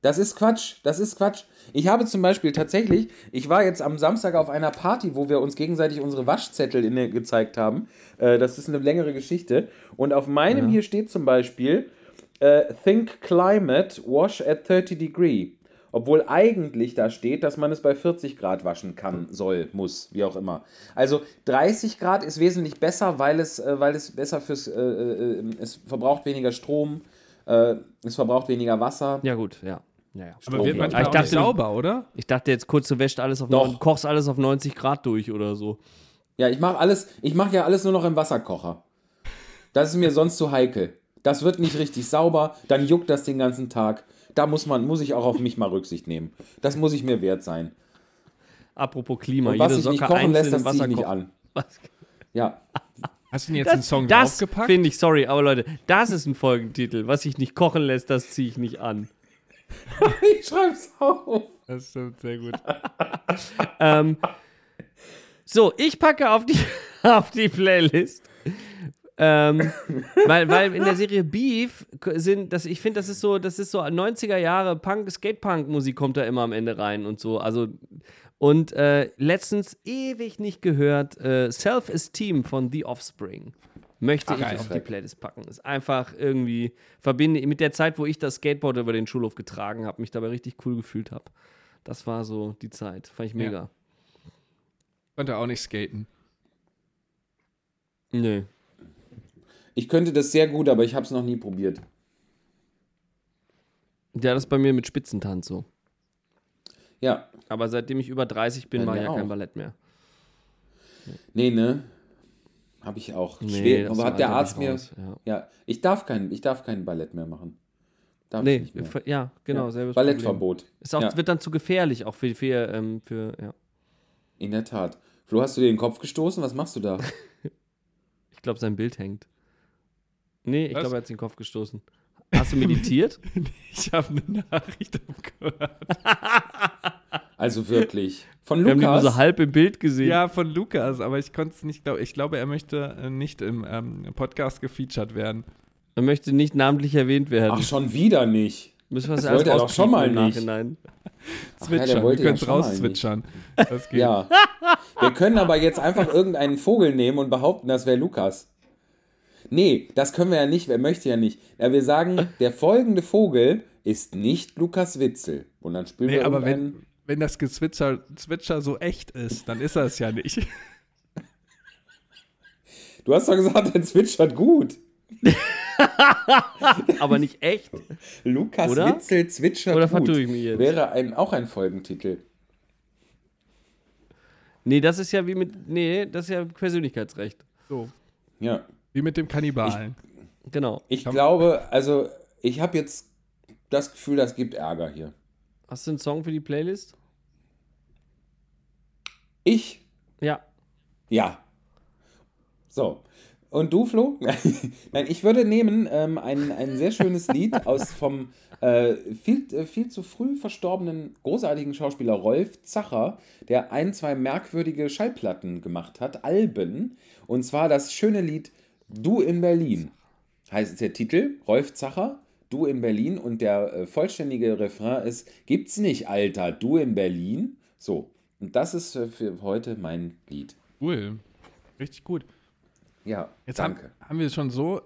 Das ist Quatsch. Das ist Quatsch. Ich habe zum Beispiel tatsächlich, ich war jetzt am Samstag auf einer Party, wo wir uns gegenseitig unsere Waschzettel in, gezeigt haben. Äh, das ist eine längere Geschichte. Und auf meinem hier steht zum Beispiel äh, Think Climate, wash at 30 degree. Obwohl eigentlich da steht, dass man es bei 40 Grad waschen kann, soll, muss, wie auch immer. Also 30 Grad ist wesentlich besser, weil es, äh, weil es besser fürs, äh, äh, es verbraucht weniger Strom, äh, es verbraucht weniger Wasser. Ja, gut, ja. Ja, ja. Aber wird manchmal ich auch dachte, nicht sauber, oder? Ich dachte jetzt kurz, du wäschst alles auf Doch. neun, kochst alles auf 90 Grad durch oder so. Ja, ich mache alles, ich mache ja alles nur noch im Wasserkocher. Das ist mir sonst zu heikel. Das wird nicht richtig sauber, dann juckt das den ganzen Tag. Da muss man, muss ich auch auf mich mal Rücksicht nehmen. Das muss ich mir wert sein. Apropos Klima, Und was jede sich nicht Socke kochen lässt, das ziehe ich nicht an. Was? Ja. Hast du denn jetzt Das, Song das draufgepackt? finde ich, sorry, aber Leute, das ist ein Folgentitel. Was sich nicht kochen lässt, das ziehe ich nicht an. Ich schreib's auf. Das stimmt, sehr gut. Ähm, so, ich packe auf die, auf die Playlist. Ähm, weil, weil in der Serie Beef sind, das, ich finde, das ist so, das ist so 90er Jahre Punk, Skatepunk-Musik kommt da immer am Ende rein und so. Also, und äh, letztens ewig nicht gehört, äh, Self-Esteem von The Offspring. Möchte Ach, ich auf die Playlist packen. Ist einfach irgendwie, verbinde mit der Zeit, wo ich das Skateboard über den Schulhof getragen habe, mich dabei richtig cool gefühlt habe. Das war so die Zeit. Fand ich mega. Konnte auch nicht skaten. Nö. Ich könnte das sehr gut, aber ich habe es noch nie probiert. Ja, das ist bei mir mit Spitzentanz so. Ja. Aber seitdem ich über 30 bin, mache ich ja kein auch. Ballett mehr. Nee, ne? Habe ich auch. Nee, Schwer. Aber hat der Arzt mir. raus, ja. Ja, ich darf kein, ich darf kein Ballett mehr machen. Darf ich Nee, nicht mehr. ja, genau, Ja. selbes. Ballettverbot. Auch, Ja. Wird dann zu gefährlich, auch für, für, ähm, für ja. In der Tat. Flo, hast du dir den Kopf gestoßen? Was machst du da? Ich glaube, sein Bild hängt. Nee, ich glaube, er hat sich den Kopf gestoßen. Hast du meditiert? Ich habe eine Nachricht abgehört. Also wirklich. Von Wir haben Lukas. so halb im Bild gesehen. Ja, von Lukas, aber ich konnte es nicht glauben. Ich glaube, er möchte äh, nicht im ähm, Podcast gefeatured werden. Er möchte nicht namentlich erwähnt werden. Ach, schon wieder nicht. Müssen wir das erst wollte er doch schon mal im nicht. Nachhinein. Ja, Zwitschern, wollte wir ja können es rauszwitschern. Das geht. Ja. Wir können aber jetzt einfach irgendeinen Vogel nehmen und behaupten, das wäre Lukas. Nee, das können wir ja nicht. Wer möchte ja nicht. Ja, wir sagen, der folgende Vogel ist nicht Lukas Witzel. Und dann spielen Nee, wir aber irgendeinen- wenn, wenn das Gezwitscher Zwitscher so echt ist, dann ist er es ja nicht. Du hast doch gesagt, er zwitschert gut. Aber nicht echt. Lukas Oder? Witzel zwitschert Oder gut. vertue ich mich jetzt? Wäre ein, auch ein Folgentitel. Nee, das ist ja wie mit. Nee, das ist ja Persönlichkeitsrecht. So, Ja. wie mit dem Kannibalen. Genau. Ich glaube, also ich habe jetzt das Gefühl, das gibt Ärger hier. Hast du einen Song für die Playlist? Ich? Ja. Ja. So. Und du, Flo? Nein, ich würde nehmen ähm, ein, ein sehr schönes Lied aus vom äh, viel, äh, viel zu früh verstorbenen großartigen Schauspieler Rolf Zacher, der ein, zwei merkwürdige Schallplatten gemacht hat, Alben. Und zwar das schöne Lied Du in Berlin. Heißt der Titel, Rolf Zacher, Du in Berlin. Und der äh, vollständige Refrain ist, gibt's nicht, Alter, du in Berlin? So. Und das ist äh, für heute mein Lied. Cool. Richtig gut. Ja, Jetzt danke. Haben, haben wir schon so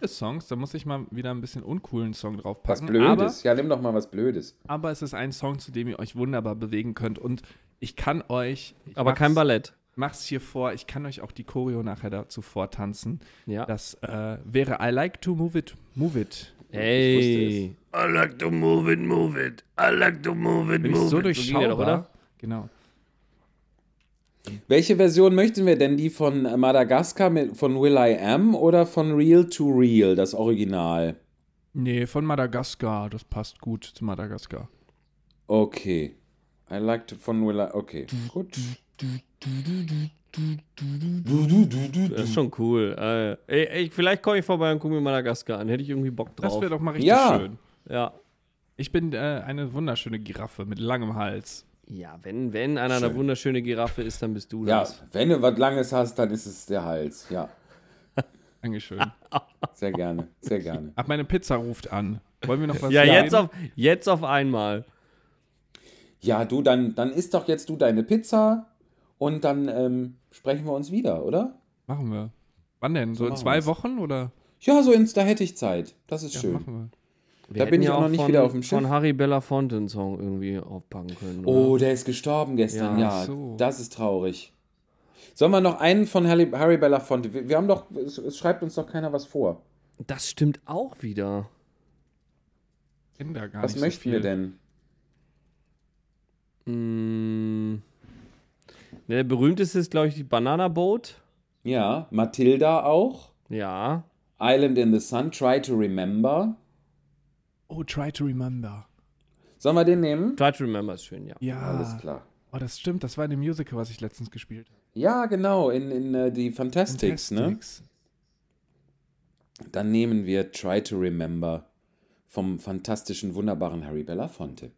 coole Songs. Da muss ich mal wieder ein bisschen uncoolen Song Was draufpacken. Blödes. ja, nimm doch mal was Blödes. Aber, aber es ist ein Song, zu dem ihr euch wunderbar bewegen könnt. Und ich kann euch. Ich Aber kein Ballett. Mach's hier vor. Ich kann euch auch die Choreo nachher dazu vortanzen. Ja. Das äh, wäre I like to move it, move it. Ey. I like to move it, move it. I like to move it, Bin ich move so it. durchschaubar. doch, oder? Genau. Welche Version möchten wir denn? Die von Madagaskar mit, von Will I Am oder von Real to Real, das Original? Nee, von Madagaskar. Das passt gut zu Madagaskar. Okay. I like to von Will I. Okay, gut. Das ist schon cool. Äh, ey, ey, vielleicht komme ich vorbei und gucke mir Madagaskar an. Hätte ich irgendwie Bock drauf. Das wäre doch mal richtig Ja. schön. ja. Ich bin äh, eine wunderschöne Giraffe mit langem Hals. Ja, wenn, wenn einer eine Schön. wunderschöne Giraffe ist, dann bist du Ja, das. wenn du was Langes hast, dann ist es der Hals. Ja, Dankeschön. sehr gerne, sehr gerne. Ab meine Pizza ruft an. Wollen wir noch was Ja, jetzt auf, jetzt auf einmal. Ja, du, dann, dann isst doch jetzt du deine Pizza und dann ähm, sprechen wir uns wieder, oder? Machen wir. Wann denn? So in machen zwei wir's. Wochen oder? Ja, so ins, da hätte ich Zeit. Das ist Ja, schön. machen Wir Da bin ich auch noch nicht von, wieder auf dem Schiff. Von Harry Belafonte einen Song irgendwie aufpacken können. Oh, oder? der ist gestorben gestern. Ja. Ja, so. das ist traurig. Sollen wir noch einen von Harry, Harry Belafonte? Wir, wir haben doch, es, es schreibt uns doch keiner was vor. Das stimmt auch wieder. wir. Da gar Was nicht so möchten viel. wir denn? Mm. Der berühmteste ist, glaube ich, die Banana Boat. Ja, Matilda auch. Ja. Island in the Sun, Try to Remember. Oh, try to remember. Sollen wir den nehmen? Try to Remember ist schön, ja. Ja. Alles klar. Oh, das stimmt. Das war in dem Musical, was ich letztens gespielt habe. Ja, genau, in, in äh, die Fantastics, ne? Fantastics. Dann nehmen wir Try to Remember vom fantastischen, wunderbaren Harry Belafonte.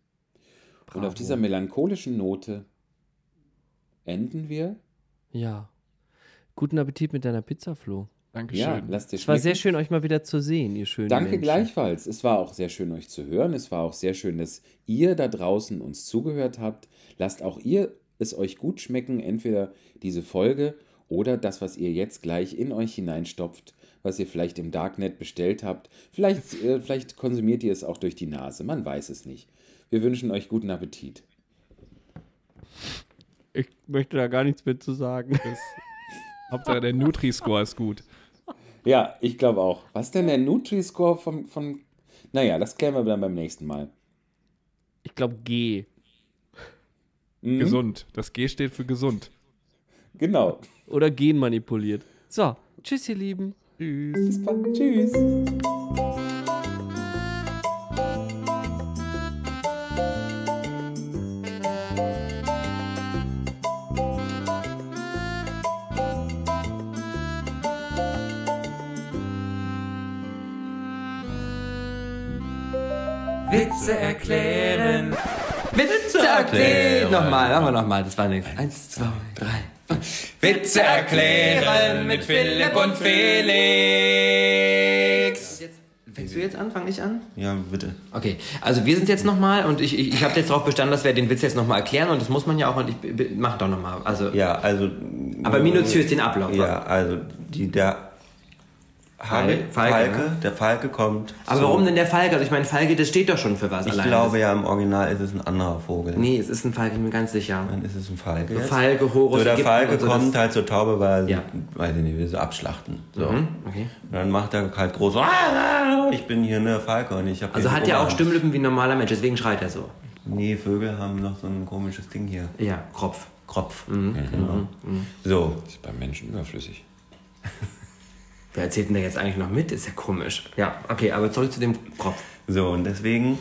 Und auf dieser melancholischen Note enden wir. Ja. Guten Appetit mit deiner Pizza, Flo. Dankeschön. Ja, lasst dir Es war sehr schön, euch mal wieder zu sehen, ihr schönen Danke Menschen. gleichfalls. Es war auch sehr schön, euch zu hören. Es war auch sehr schön, dass ihr da draußen uns zugehört habt. Lasst auch ihr es euch gut schmecken, entweder diese Folge oder das, was ihr jetzt gleich in euch hineinstopft, was ihr vielleicht im Darknet bestellt habt. Vielleicht, äh, vielleicht konsumiert ihr es auch durch die Nase. Man weiß es nicht. Wir wünschen euch guten Appetit. Ich möchte da gar nichts mehr zu sagen. Hauptsache der Nutri-Score ist gut. Ja, ich glaube auch. Was denn der Nutri-Score von, von. Naja, das klären wir dann beim nächsten Mal. Ich glaube G. Mhm, Gesund. Das G steht für gesund. Genau. Oder genmanipuliert. So, tschüss, ihr Lieben. Tschüss. Bis bald. Tschüss. Witze erklären. Witze erklären. Nochmal, machen wir nochmal. Das war nichts. Eins, zwei, drei. Witze erklären mit Philipp und Felix. Jetzt, fängst du jetzt an? Fang ich an? Ja, bitte. Okay, also wir sind jetzt nochmal und ich, ich, ich habe jetzt darauf bestanden, dass wir den Witz jetzt nochmal erklären und das muss man ja auch und ich mach doch nochmal. Also, Ja, also. aber minutiös den Ablauf. Ja, also die der Falke, Falke, ne? der Falke kommt. Aber zu- warum denn der Falke? Also ich meine, Falke, das steht doch schon für was Ich alleine. glaube Das- ja, im Original ist es ein anderer Vogel. Nee, es ist ein Falke, ich bin mir ganz sicher. Dann ist es ein Falke. Jetzt. Falke, Horus, So, der Ägypten Falke so, kommt das- halt zur Taube, weil, Ja. weiß ich nicht, will sie abschlachten. So. Mhm, okay. Und dann macht er halt groß, "Ah, ich bin hier eine Falke und ich habe Also hat er auch Stimmlippen wie ein normaler Mensch, deswegen schreit er so. Nee, Vögel haben noch so ein komisches Ding hier. Ja, Kropf. Kropf. Mhm. Genau. So, Ist beim Menschen überflüssig. Wer erzählt denn da jetzt eigentlich noch mit? Ist ja komisch. Ja, okay, aber zurück zu dem Kropf. so und deswegen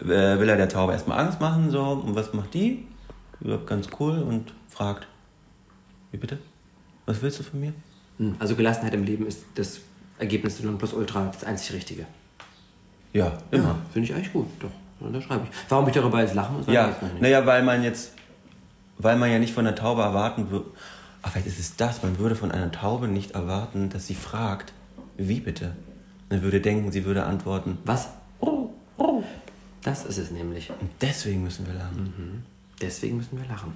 äh, will er der Taube erstmal Angst machen. So, und was macht die? Überhaupt ganz cool und fragt, wie bitte? Was willst du von mir? Hm, Also Gelassenheit im Leben ist das Ergebnis des Nonplusultra, das einzig Richtige. Ja, immer. Finde ich eigentlich gut, doch. Da schreibe ich. Warum ich darüber jetzt lachen muss? Ja, naja, weil man jetzt, weil man ja nicht von der Taube erwarten würde, ach, vielleicht ist es das, man würde von einer Taube nicht erwarten, dass sie fragt, wie bitte? Man würde denken, sie würde antworten, Was? Das ist es nämlich. und deswegen müssen wir lernen. Deswegen müssen wir lachen.